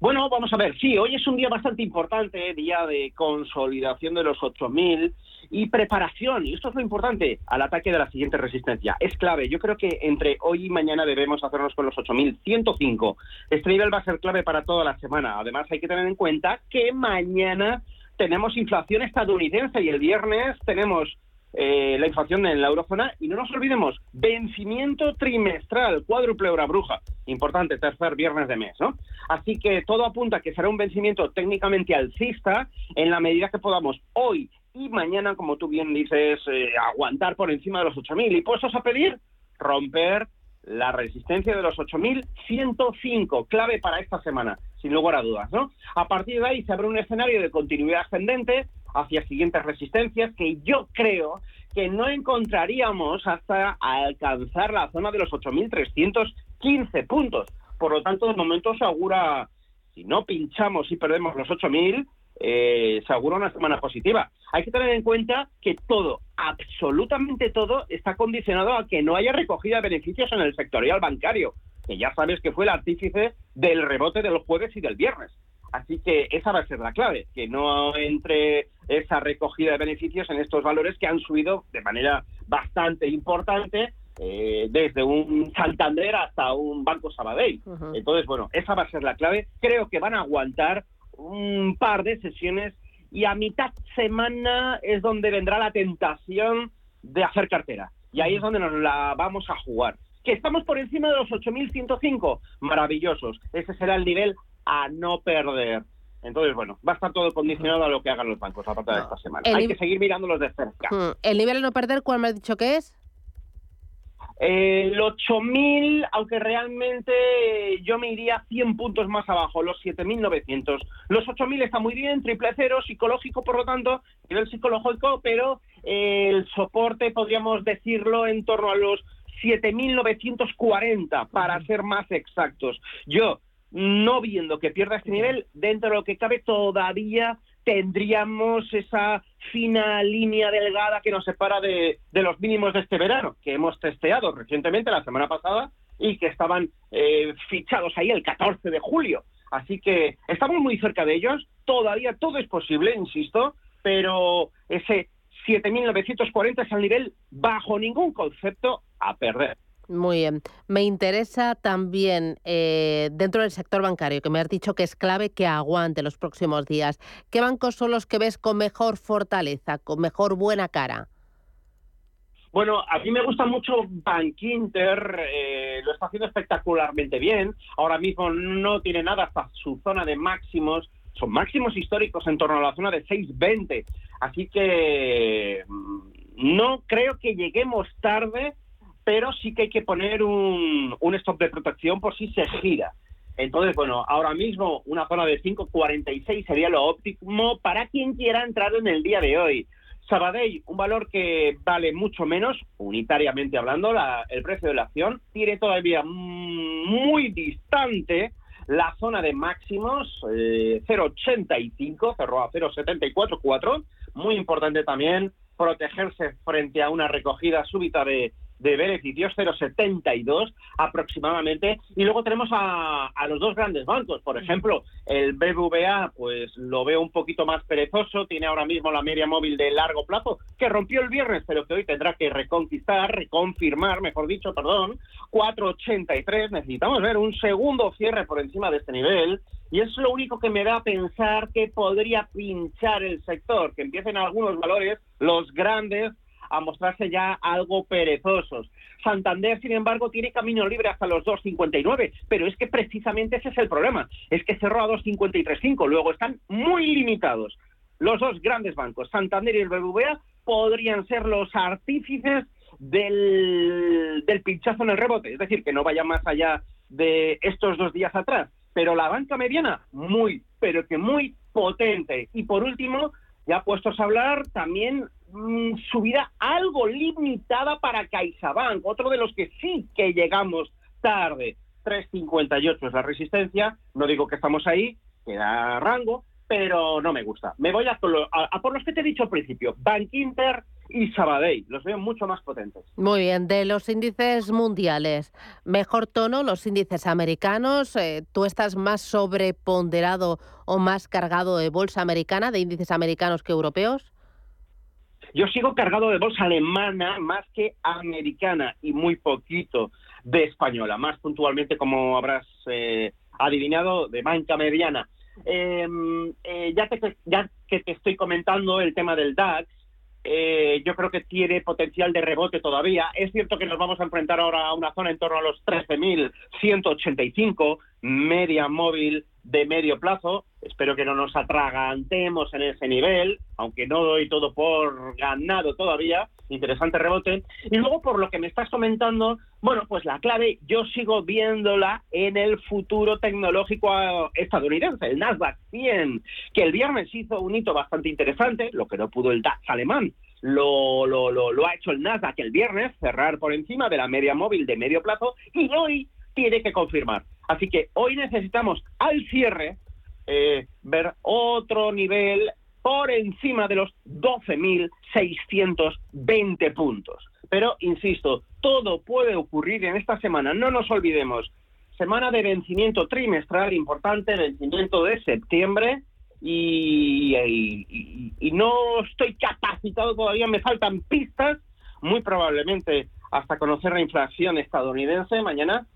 [SPEAKER 17] Bueno, vamos a ver, sí, hoy es un día bastante importante, día de consolidación de los 8.000 y preparación, y esto es lo importante, al ataque de la siguiente resistencia. Es clave, yo creo que entre hoy y mañana debemos hacernos con los 8.105. Este nivel va a ser clave para toda la semana. Además, hay que tener en cuenta que mañana tenemos inflación estadounidense y el viernes tenemos eh, la inflación en la eurozona y no nos olvidemos, vencimiento trimestral, cuádruple hora bruja, importante, tercer viernes de mes, ¿no? Así que todo apunta a que será un vencimiento técnicamente alcista en la medida que podamos hoy y mañana, como tú bien dices, eh, aguantar por encima de los 8.000 y puestos a pedir romper la resistencia de los 8.105, clave para esta semana, sin lugar a dudas, ¿no? A partir de ahí se abre un escenario de continuidad ascendente hacia siguientes resistencias que yo creo que no encontraríamos hasta alcanzar la zona de los 8.315 puntos. Por lo tanto, de momento se augura, si no pinchamos y perdemos los 8.000, eh, se augura una semana positiva. Hay que tener en cuenta que todo, absolutamente todo, está condicionado a que no haya recogida de beneficios en el sectorial bancario, que ya sabes que fue el artífice del rebote del jueves y del viernes. Así que esa va a ser la clave, que no entre esa recogida de beneficios en estos valores que han subido de manera bastante importante eh, desde un Santander hasta un Banco Sabadell. Entonces, bueno, esa va a ser la clave. Creo que van a aguantar un par de sesiones y a mitad semana es donde vendrá la tentación de hacer cartera. Y ahí es donde nos la vamos a jugar. Que estamos por encima de los 8.105, maravillosos. Ese será el nivel a no perder. Entonces, bueno, va a estar todo condicionado a lo que hagan los bancos a partir de esta semana. Hay que seguir mirándolos de cerca.
[SPEAKER 1] ¿El nivel a no perder cuál me has dicho que es?
[SPEAKER 17] El 8.000, aunque realmente yo me iría 100 puntos más abajo, los 7.900. Los 8.000 está muy bien, triple cero, psicológico, por lo tanto, nivel psicológico, pero el soporte, podríamos decirlo, en torno a los 7.940, para ser más exactos. Yo, no viendo que pierda este nivel, dentro de lo que cabe, todavía tendríamos esa fina línea delgada que nos separa de, los mínimos de este verano, que hemos testeado recientemente la semana pasada y que estaban eh, fichados ahí el 14 de julio. Así que estamos muy cerca de ellos, todavía todo es posible, insisto, pero ese 7.940 es el nivel bajo ningún concepto a perder.
[SPEAKER 1] Muy bien. Me interesa también eh, dentro del sector bancario, que me has dicho que es clave que aguante los próximos días. ¿Qué bancos son los que ves con mejor fortaleza, con mejor buena cara?
[SPEAKER 17] Bueno, a mí me gusta mucho Bankinter, eh, lo está haciendo espectacularmente bien. Ahora mismo no tiene nada hasta su zona de máximos. Son máximos históricos en torno a la zona de 6.20. Así que mm, no creo que lleguemos tarde pero sí que hay que poner un, stop de protección por si se gira. Entonces, bueno, ahora mismo una zona de 5.46 sería lo óptimo para quien quiera entrar en el día de hoy. Sabadell, un valor que vale mucho menos, unitariamente hablando, el precio de la acción, tiene todavía muy distante la zona de máximos, 0.85, eh, cerró a 0.744, muy importante también protegerse frente a una recogida súbita de de beneficios, 0,72 aproximadamente. Y luego tenemos a, a, los dos grandes bancos. Por ejemplo, el BBVA, pues lo veo un poquito más perezoso, tiene ahora mismo la media móvil de largo plazo, que rompió el viernes, pero que hoy tendrá que reconquistar, reconfirmar, mejor dicho, perdón, 4,83. Necesitamos ver un segundo cierre por encima de este nivel. Y es lo único que me da a pensar que podría pinchar el sector, que empiecen algunos valores, los grandes, a mostrarse ya algo perezosos. Santander, sin embargo, tiene camino libre hasta los 2.59, pero es que precisamente ese es el problema, es que cerró a 2.53.5, luego están muy limitados. Los dos grandes bancos, Santander y el BBVA, podrían ser los artífices del, del pinchazo en el rebote, es decir, que no vaya más allá de estos dos días atrás. Pero la banca mediana, muy, pero que muy potente. Y por último, ya puestos a hablar, también mmm, subida algo limitada para CaixaBank, otro de los que sí que llegamos tarde. 3.58 es la resistencia, no digo que estamos ahí, queda rango, pero no me gusta. Me voy a, a, a por los que te he dicho al principio, Bank Inter y Sabadell, los veo mucho más potentes.
[SPEAKER 1] Muy bien, de los índices mundiales, mejor tono, los índices americanos, eh, ¿tú estás más sobreponderado o más cargado de bolsa americana, de índices americanos que europeos?
[SPEAKER 17] Yo sigo cargado de bolsa alemana más que americana y muy poquito de española, más puntualmente como habrás eh, adivinado de banca mediana. Eh, eh, ya, te, ya que te estoy comentando el tema del DAX, eh, yo creo que tiene potencial de rebote todavía. Es cierto que nos vamos a enfrentar ahora a una zona en torno a los 13.185, media móvil de medio plazo. Espero que no nos atragantemos en ese nivel, aunque no doy todo por ganado todavía. Interesante rebote. Y luego, por lo que me estás comentando, bueno, pues la clave yo sigo viéndola en el futuro tecnológico estadounidense, el Nasdaq 100, que el viernes hizo un hito bastante interesante, lo que no pudo el DAX alemán. Lo, lo, lo, lo ha hecho el Nasdaq el viernes, cerrar por encima de la media móvil de medio plazo, y hoy tiene que confirmar. Así que hoy necesitamos al cierre eh, ver otro nivel por encima de los 12.620 puntos. Pero, insisto, todo puede ocurrir en esta semana. No nos olvidemos. Semana de vencimiento trimestral importante, vencimiento de septiembre. Y, y, y, no estoy capacitado todavía, me faltan pistas, muy probablemente hasta conocer la inflación estadounidense mañana,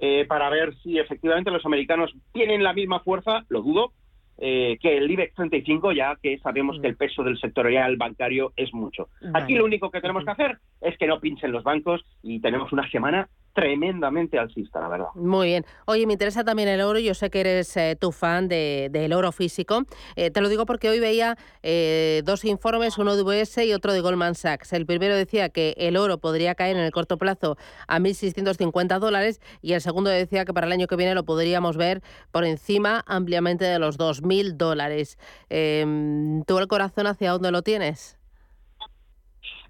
[SPEAKER 17] eh, para ver si efectivamente los americanos tienen la misma fuerza, lo dudo, eh, que el IBEX 35, ya que sabemos mm. que el peso del sectorial bancario es mucho. Vale. Aquí lo único que tenemos que hacer es que no pinchen los bancos y tenemos una semana tremendamente alcista, la verdad.
[SPEAKER 1] Muy bien. Oye, me interesa también el oro. Yo sé que eres eh, tu fan del de, oro físico. Eh, te lo digo porque hoy veía eh, dos informes, uno de UBS y otro de Goldman Sachs. El primero decía que el oro podría caer en el corto plazo a 1.650 dólares y el segundo decía que para el año que viene lo podríamos ver por encima ampliamente de los 2.000 dólares. Em, ¿Tú el corazón hacia dónde lo tienes?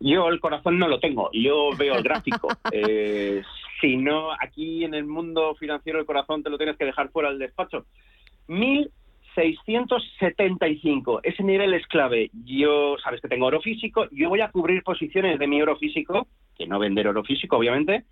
[SPEAKER 17] Yo el corazón no lo tengo, yo veo el gráfico. eh, si no, aquí en el mundo financiero el corazón te lo tienes que dejar fuera del despacho. 1675, ese nivel es clave. Yo, sabes que tengo oro físico, yo voy a cubrir posiciones de mi oro físico, que no vender oro físico, obviamente,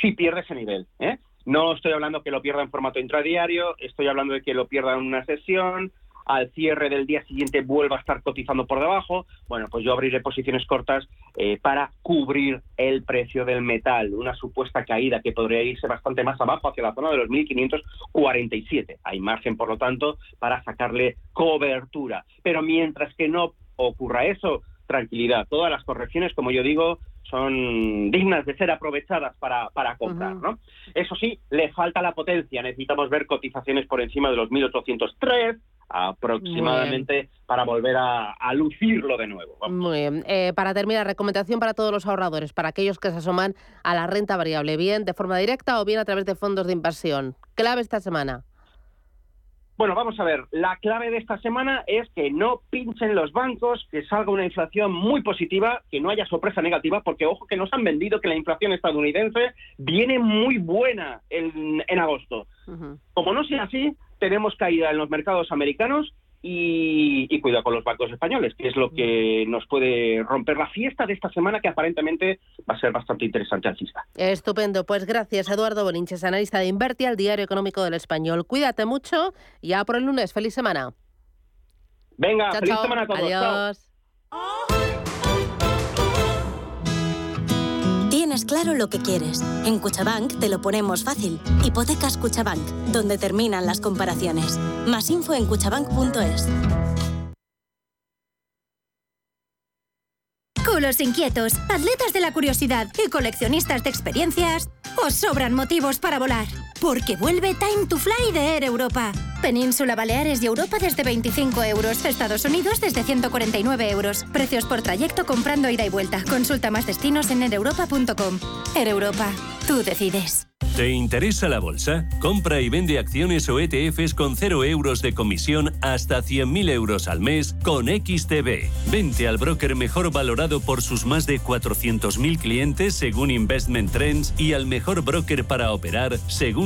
[SPEAKER 17] si pierde ese nivel. ¿eh? No estoy hablando que lo pierda en formato intradiario, estoy hablando de que lo pierda en una sesión, al cierre del día siguiente vuelva a estar cotizando por debajo, bueno, pues yo abriré posiciones cortas eh, para cubrir el precio del metal, una supuesta caída que podría irse bastante más abajo hacia la zona de los 1547. Hay margen, por lo tanto, para sacarle cobertura. Pero mientras que no ocurra eso, tranquilidad. Todas las correcciones, como yo digo, son dignas de ser aprovechadas para, para comprar, uh -huh. ¿no? Eso sí, le falta la potencia. Necesitamos ver cotizaciones por encima de los 1803 aproximadamente para volver a, a, lucirlo de nuevo.
[SPEAKER 1] Vamos. Muy bien. Eh, para terminar, recomendación para todos los ahorradores, para aquellos que se asoman a la renta variable, bien de forma directa o bien a través de fondos de inversión. Clave esta semana.
[SPEAKER 17] Bueno, vamos a ver. La clave de esta semana es que no pinchen los bancos, que salga una inflación muy positiva, que no haya sorpresa negativa, porque ojo que nos han vendido que la inflación estadounidense viene muy buena en, en agosto. Uh -huh. Como no sea así, tenemos caída en los mercados americanos y, y cuidado con los bancos españoles, que es lo que nos puede romper la fiesta de esta semana, que aparentemente va a ser bastante interesante alcista.
[SPEAKER 1] Estupendo, pues gracias Eduardo Boninches, analista de Inverti al Diario Económico del Español. Cuídate mucho, ya por el lunes, feliz semana.
[SPEAKER 17] Venga,
[SPEAKER 1] Chao,
[SPEAKER 17] feliz
[SPEAKER 1] chao.
[SPEAKER 17] semana a todos. Chao.
[SPEAKER 18] Tienes claro lo que quieres. En Cuchabank te lo ponemos fácil. Hipotecas Cuchabank, donde terminan las comparaciones. Más info en cuchabank.es.
[SPEAKER 19] Culos inquietos, atletas de la curiosidad y coleccionistas de experiencias, os sobran motivos para volar. Porque vuelve Time to Fly de Air Europa. Península Baleares y Europa desde 25 euros. Estados Unidos desde 149 euros. Precios por trayecto comprando ida y vuelta. Consulta más destinos en aereuropa.com. Air Europa. Tú decides.
[SPEAKER 10] ¿Te interesa la bolsa? Compra y vende acciones o ETFs con 0 euros de comisión hasta 100.000 euros al mes con XTB. Vente al broker mejor valorado por sus más de 400.000 clientes según Investment Trends y al mejor broker para operar según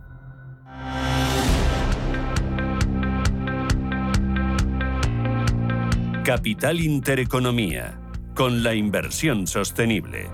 [SPEAKER 10] Capital Intereconomía, con la inversión sostenible.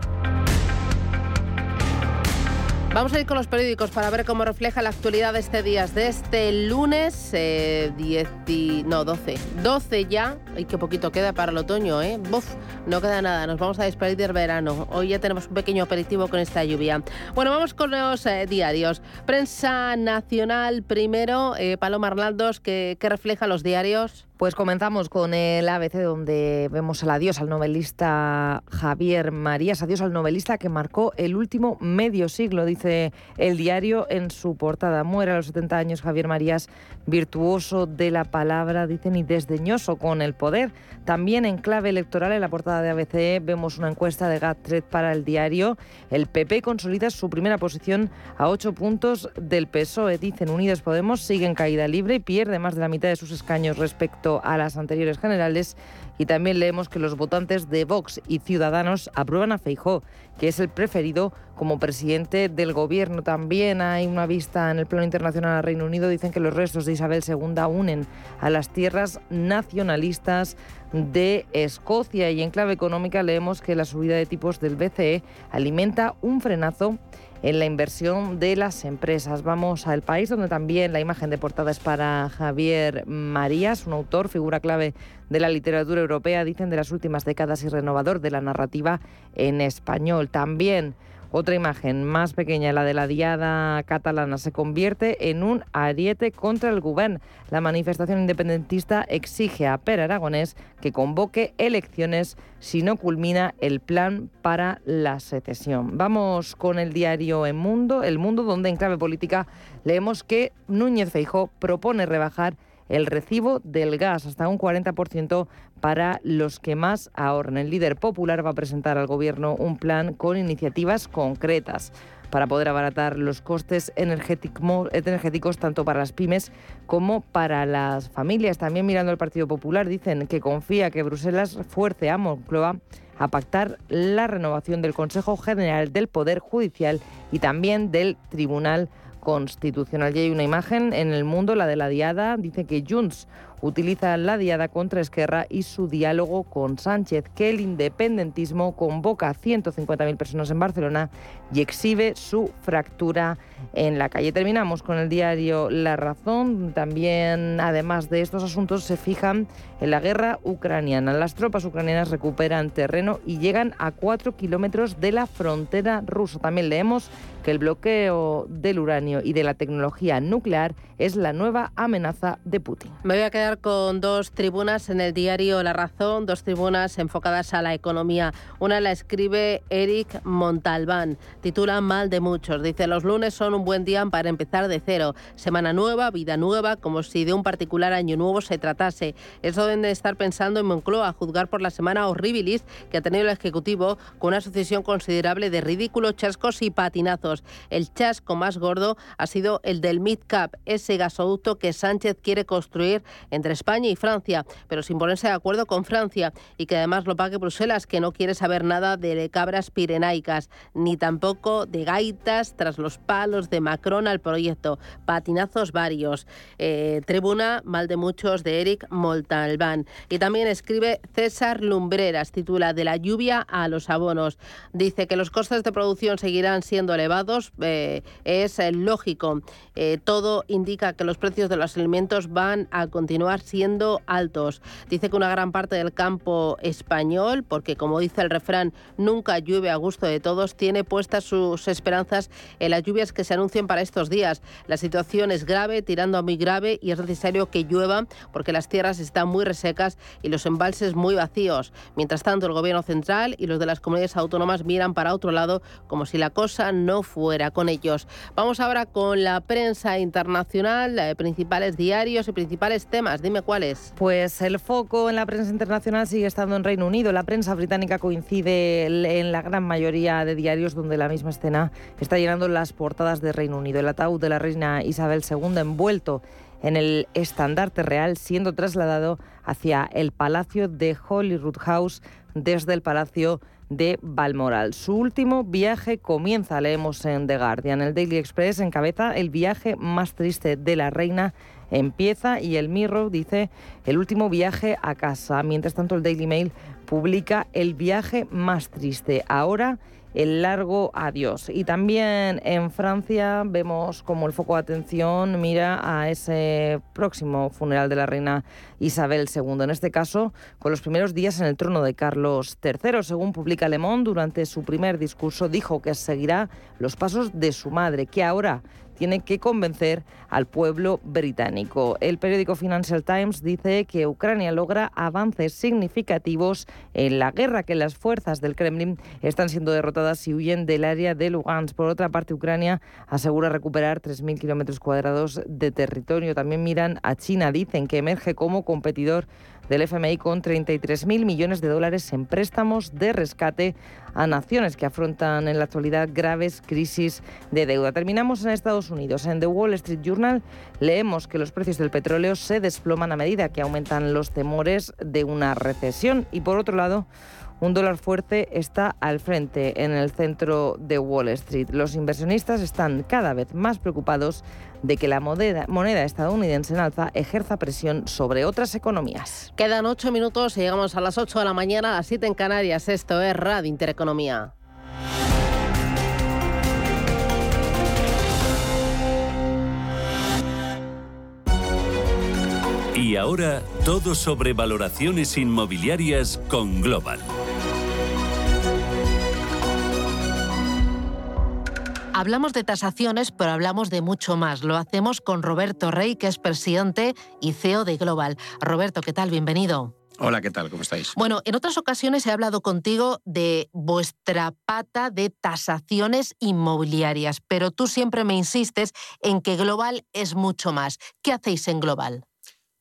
[SPEAKER 1] Vamos a ir con los periódicos para ver cómo refleja la actualidad de este día, de este lunes eh, 10 y- no, 12. 12 ya, y qué poquito queda para el otoño, ¿eh? Buf, no queda nada, nos vamos a despedir del verano. Hoy ya tenemos un pequeño aperitivo con esta lluvia. Bueno, vamos con los eh, diarios. Prensa nacional primero, eh, Paloma Arnaldos, ¿qué, qué refleja los diarios?
[SPEAKER 8] Pues comenzamos con el ABC donde vemos el adiós al novelista Javier Marías, adiós al novelista que marcó el último medio siglo, dice el diario en su portada. Muere a los 70 años Javier Marías, virtuoso de la palabra, dicen, y desdeñoso con el poder. También en clave electoral en la portada de ABC vemos una encuesta de Gatred para el diario. El PP consolida su primera posición a ocho puntos del PSOE, dicen Unidos Podemos, sigue en caída libre y pierde más de la mitad de sus escaños respecto a las anteriores generales. Y también leemos que los votantes de Vox y Ciudadanos aprueban a Feijó, que es el preferido como presidente del gobierno. También hay una vista en el plano internacional al Reino Unido. Dicen que los restos de Isabel II unen a las tierras nacionalistas de Escocia. Y en clave económica leemos que la subida de tipos del BCE alimenta un frenazo en la inversión de las empresas. Vamos al país donde también la imagen de portada es para Javier Marías, un autor, figura clave de la literatura europea, dicen de las últimas décadas y renovador de la narrativa en español. También otra imagen más pequeña, la de la diada catalana, se convierte en un ariete contra el gobierno. La manifestación independentista exige a Per Aragonés que convoque elecciones si no culmina el plan para la secesión. Vamos con el diario El Mundo, El Mundo, donde en clave política leemos que Núñez Feijó propone rebajar el recibo del gas hasta un 40% para los que más ahorran. El líder popular va a presentar al gobierno un plan con iniciativas concretas para poder abaratar los costes energético- energéticos tanto para las pymes como para las familias. También mirando al Partido Popular dicen que confía que Bruselas fuerce a Moncloa a pactar la renovación del Consejo General del Poder Judicial y también del Tribunal. Y hay una imagen en el mundo, la de la diada, dice que Junts utiliza la diada contra Esquerra y su diálogo con Sánchez, que el independentismo convoca a 150.000 personas en Barcelona y exhibe su fractura en la calle. Terminamos con el diario La Razón. También, además de estos asuntos, se fijan en la guerra ucraniana. Las tropas ucranianas recuperan terreno y llegan a cuatro kilómetros de la frontera rusa. También leemos que el bloqueo del uranio y de la tecnología nuclear es la nueva amenaza de Putin.
[SPEAKER 1] Me voy a quedar con dos tribunas en el diario La Razón, dos tribunas enfocadas a la economía. Una la escribe Eric Montalbán, titula Mal de muchos. Dice, los lunes son un buen día para empezar de cero. Semana nueva, vida nueva, como si de un particular año nuevo se tratase. Eso deben de estar pensando en Moncloa, a juzgar por la semana horribilis que ha tenido el Ejecutivo con una sucesión considerable de ridículos, chascos y patinazos. El chasco más gordo ha sido el del MidCap, ese gasoducto que Sánchez quiere construir entre España y Francia, pero sin ponerse de acuerdo con Francia y que además lo pague Bruselas, que no quiere saber nada de cabras pirenaicas, ni tampoco de gaitas tras los palos de Macron al proyecto. Patinazos varios. Eh, tribuna, mal de muchos, de Eric Moltalbán. Y también escribe César Lumbreras, titula De la lluvia a los abonos. Dice que los costes de producción seguirán siendo elevados. Eh, es eh, lógico. todo indica que los precios de los alimentos van a continuar siendo altos. Dice que una gran parte del campo español, porque como dice el refrán, nunca llueve a gusto de todos, tiene puestas sus esperanzas en las lluvias que se anuncian para estos días. La situación es grave, tirando a muy grave, y es necesario que llueva porque las tierras están muy resecas y los embalses muy vacíos. Mientras tanto, el Gobierno central y los de las comunidades autónomas miran para otro lado como si la cosa no fuera con ellos. Vamos ahora con la prensa internacional, eh, principales diarios y principales temas. Dime cuáles.
[SPEAKER 8] Pues el foco en la prensa internacional sigue estando en Reino Unido. La prensa británica coincide en la gran mayoría de diarios donde la misma escena está llenando las portadas de Reino Unido. El ataúd de la reina Isabel II envuelto en el estandarte real siendo trasladado hacia el Palacio de Holyrood House desde el Palacio de Balmoral. Su último viaje comienza, leemos en The Guardian. El Daily Express encabeza el viaje más triste de la reina empieza y el Mirror dice el último viaje a casa. Mientras tanto el Daily Mail publica el viaje más triste. Ahora el largo adiós. Y también en Francia vemos como el foco de atención mira a ese próximo funeral de la reina Isabel II, en este caso con los primeros días en el trono de Carlos III. Según publica Le Monde, durante su primer discurso dijo que seguirá los pasos de su madre, que ahora tiene que convencer al pueblo británico. El periódico Financial Times dice que Ucrania logra avances significativos en la guerra, que las fuerzas del Kremlin están siendo derrotadas y huyen del área de Lugansk. Por otra parte, Ucrania asegura recuperar 3.000 kilómetros cuadrados de territorio. También miran a China, dicen que emerge como competidor del FMI con 33.000 millones de dólares en préstamos de rescate a naciones que afrontan en la actualidad graves crisis de deuda. Terminamos en Estados Unidos. En The Wall Street Journal leemos que los precios del petróleo se desploman a medida que aumentan los temores de una recesión y por otro lado un dólar fuerte está al frente en el centro de Wall Street. Los inversionistas están cada vez más preocupados de que la moneda, moneda estadounidense en alza ejerza presión sobre otras economías.
[SPEAKER 1] Quedan ocho minutos y llegamos a las ocho de la mañana, a las siete en Canarias. Esto es Radio Intereconomía.
[SPEAKER 10] Y ahora todo sobre valoraciones inmobiliarias con Global.
[SPEAKER 1] Hablamos de tasaciones, pero hablamos de mucho más. Lo hacemos con Roberto Rey, que es presidente y CEO de Global. Roberto, ¿qué tal? Bienvenido.
[SPEAKER 20] Hola, ¿qué tal? ¿Cómo estáis?
[SPEAKER 1] Bueno, en otras ocasiones he hablado contigo de vuestra pata de tasaciones inmobiliarias, pero tú siempre me insistes en que Global es mucho más. ¿Qué hacéis en Global?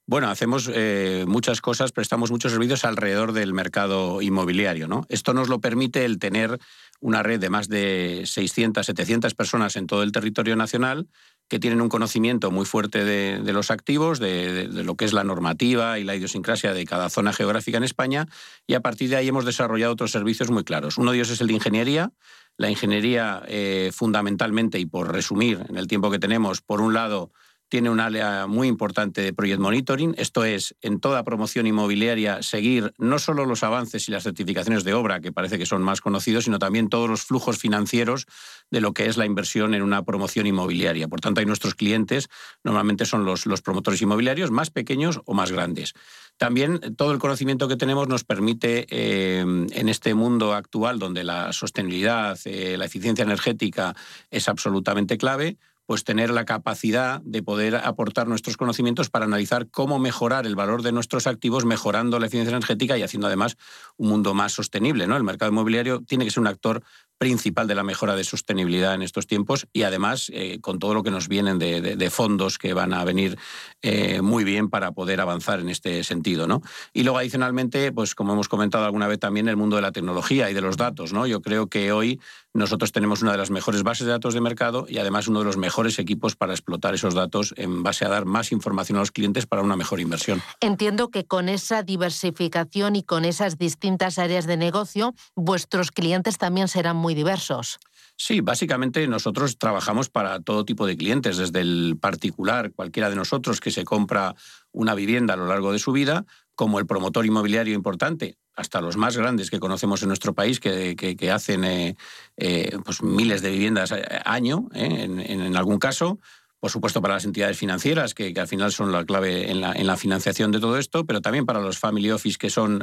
[SPEAKER 20] Bueno, hacemos eh, muchas cosas, prestamos muchos servicios alrededor del mercado inmobiliario. ¿no? Esto nos lo permite el tener una red de más de 600, 700 personas en todo el territorio nacional que tienen un conocimiento muy fuerte de, los activos, de, lo que es la normativa y la idiosincrasia de cada zona geográfica en España, y a partir de ahí hemos desarrollado otros servicios muy claros. Uno de ellos es el de ingeniería. La ingeniería, eh, fundamentalmente, y por resumir en el tiempo que tenemos, por un lado, tiene un área muy importante de project monitoring. Esto es, en toda promoción inmobiliaria, seguir no solo los avances y las certificaciones de obra, que parece que son más conocidos, sino también todos los flujos financieros de lo que es la inversión en una promoción inmobiliaria. Por tanto, hay nuestros clientes, normalmente son los, promotores inmobiliarios más pequeños o más grandes. También todo el conocimiento que tenemos nos permite, eh, en este mundo actual donde la sostenibilidad, eh, la eficiencia energética es absolutamente clave, pues tener la capacidad de poder aportar nuestros conocimientos para analizar cómo mejorar el valor de nuestros activos, mejorando la eficiencia energética y haciendo además un mundo más sostenible. ¿no? El mercado inmobiliario tiene que ser un actor principal de la mejora de sostenibilidad en estos tiempos y además eh, con todo lo que nos vienen de, fondos que van a venir eh, muy bien para poder avanzar en este sentido. ¿no? Y luego adicionalmente, pues como hemos comentado alguna vez también, el mundo de la tecnología y de los datos. ¿no? Yo creo que hoy nosotros tenemos una de las mejores bases de datos de mercado y además uno de los mejores equipos para explotar esos datos en base a dar más información a los clientes para una mejor inversión.
[SPEAKER 21] Entiendo que con esa diversificación y con esas distintas áreas de negocio, vuestros clientes también serán muy diversos.
[SPEAKER 20] Sí, básicamente nosotros trabajamos para todo tipo de clientes, desde el particular, cualquiera de nosotros que se compra una vivienda a lo largo de su vida, como el promotor inmobiliario importante, hasta los más grandes que conocemos en nuestro país, que, hacen eh, eh, pues miles de viviendas año, eh, en, algún caso. Por supuesto, para las entidades financieras, que, al final son la clave en la, en la, financiación de todo esto, pero también para los family office, que son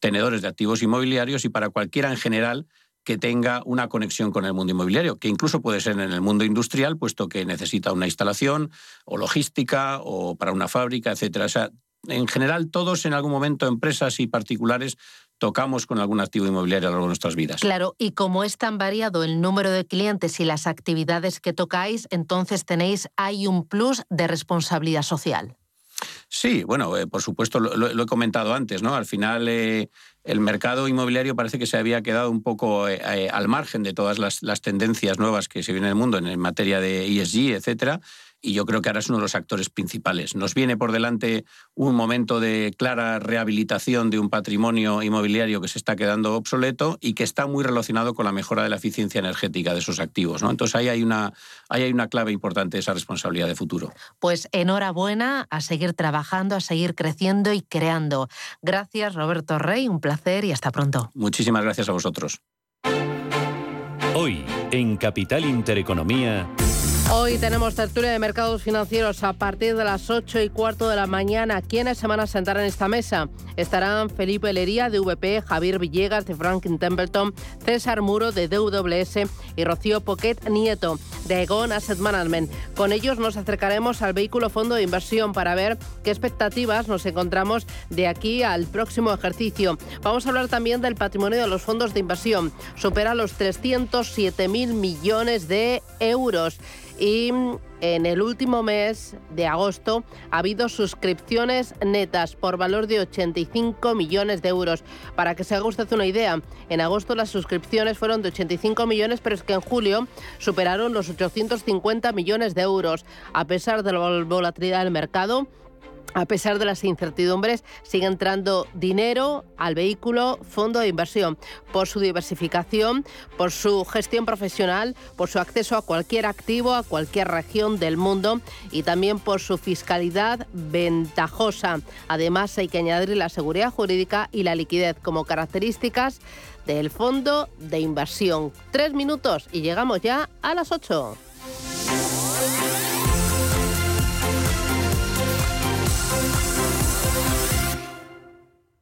[SPEAKER 20] tenedores de activos inmobiliarios, y para cualquiera en general que tenga una conexión con el mundo inmobiliario, que incluso puede ser en el mundo industrial, puesto que necesita una instalación o logística o para una fábrica, etcétera. En general, todos en algún momento, empresas y particulares, tocamos con algún activo inmobiliario a lo largo de nuestras vidas.
[SPEAKER 21] Claro, y como es tan variado el número de clientes y las actividades que tocáis, entonces tenéis, hay un plus de responsabilidad social.
[SPEAKER 20] Sí, bueno, eh, por supuesto, lo, he comentado antes, ¿no? Al final, eh, el mercado inmobiliario parece que se había quedado un poco eh, al margen de todas las, las, tendencias nuevas que se vienen en el mundo en materia de ESG, etcétera y yo creo que ahora es uno de los actores principales. Nos viene por delante un momento de clara rehabilitación de un patrimonio inmobiliario que se está quedando obsoleto y que está muy relacionado con la mejora de la eficiencia energética de esos activos. ¿no? Entonces ahí hay, una, ahí hay una clave importante de esa responsabilidad de futuro.
[SPEAKER 21] Pues enhorabuena a seguir trabajando, a seguir creciendo y creando. Gracias Roberto Rey, un placer y hasta pronto.
[SPEAKER 20] Muchísimas gracias a vosotros.
[SPEAKER 10] Hoy, en Capital Intereconomía.
[SPEAKER 1] Hoy tenemos tertulia de mercados financieros a partir de las 8 y cuarto de la mañana. ¿Quiénes van a sentar en esta mesa? Estarán Felipe Lería de VP, Javier Villegas de Franklin Templeton, César Muro de DWS y Rocío Poquet Nieto de Egon Asset Management. Con ellos nos acercaremos al vehículo fondo de inversión para ver qué expectativas nos encontramos de aquí al próximo ejercicio. Vamos a hablar también del patrimonio de los fondos de inversión. Supera los 307 mil millones de euros y en el último mes de agosto ha habido suscripciones netas por valor de 85 millones de euros. Para que se haga usted una idea, en agosto las suscripciones fueron de 85 millones, pero es que en julio superaron los 850 millones de euros. A pesar de la volatilidad del mercado, a pesar de las incertidumbres, sigue entrando dinero al vehículo fondo de inversión por su diversificación, por su gestión profesional, por su acceso a cualquier activo, a cualquier región del mundo y también por su fiscalidad ventajosa. Además, hay que añadir la seguridad jurídica y la liquidez como características del fondo de inversión. Tres minutos y llegamos ya a las ocho.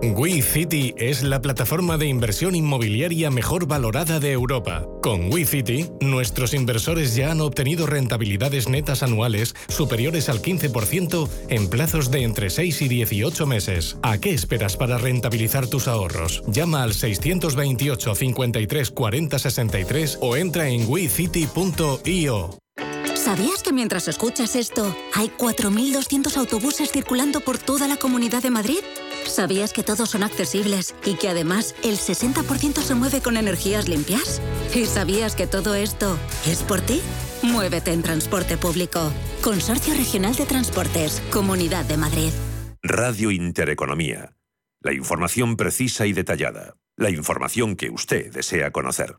[SPEAKER 22] WeCity es la plataforma de inversión inmobiliaria mejor valorada de Europa. Con WeCity, nuestros inversores ya han obtenido rentabilidades netas anuales superiores al 15% en plazos de entre 6 y 18 meses. ¿A qué esperas para rentabilizar tus ahorros? Llama al 628 53 40 63 o entra en wecity.io.
[SPEAKER 23] ¿Sabías que mientras escuchas esto, hay 4.200 autobuses circulando por toda la Comunidad de Madrid? ¿Sabías que todos son accesibles y que además el 60% se mueve con energías limpias? ¿Y sabías que todo esto es por ti? Muévete en transporte público. Consorcio Regional de Transportes, Comunidad de Madrid.
[SPEAKER 24] Radio Intereconomía. La información precisa y detallada. La información que usted desea conocer.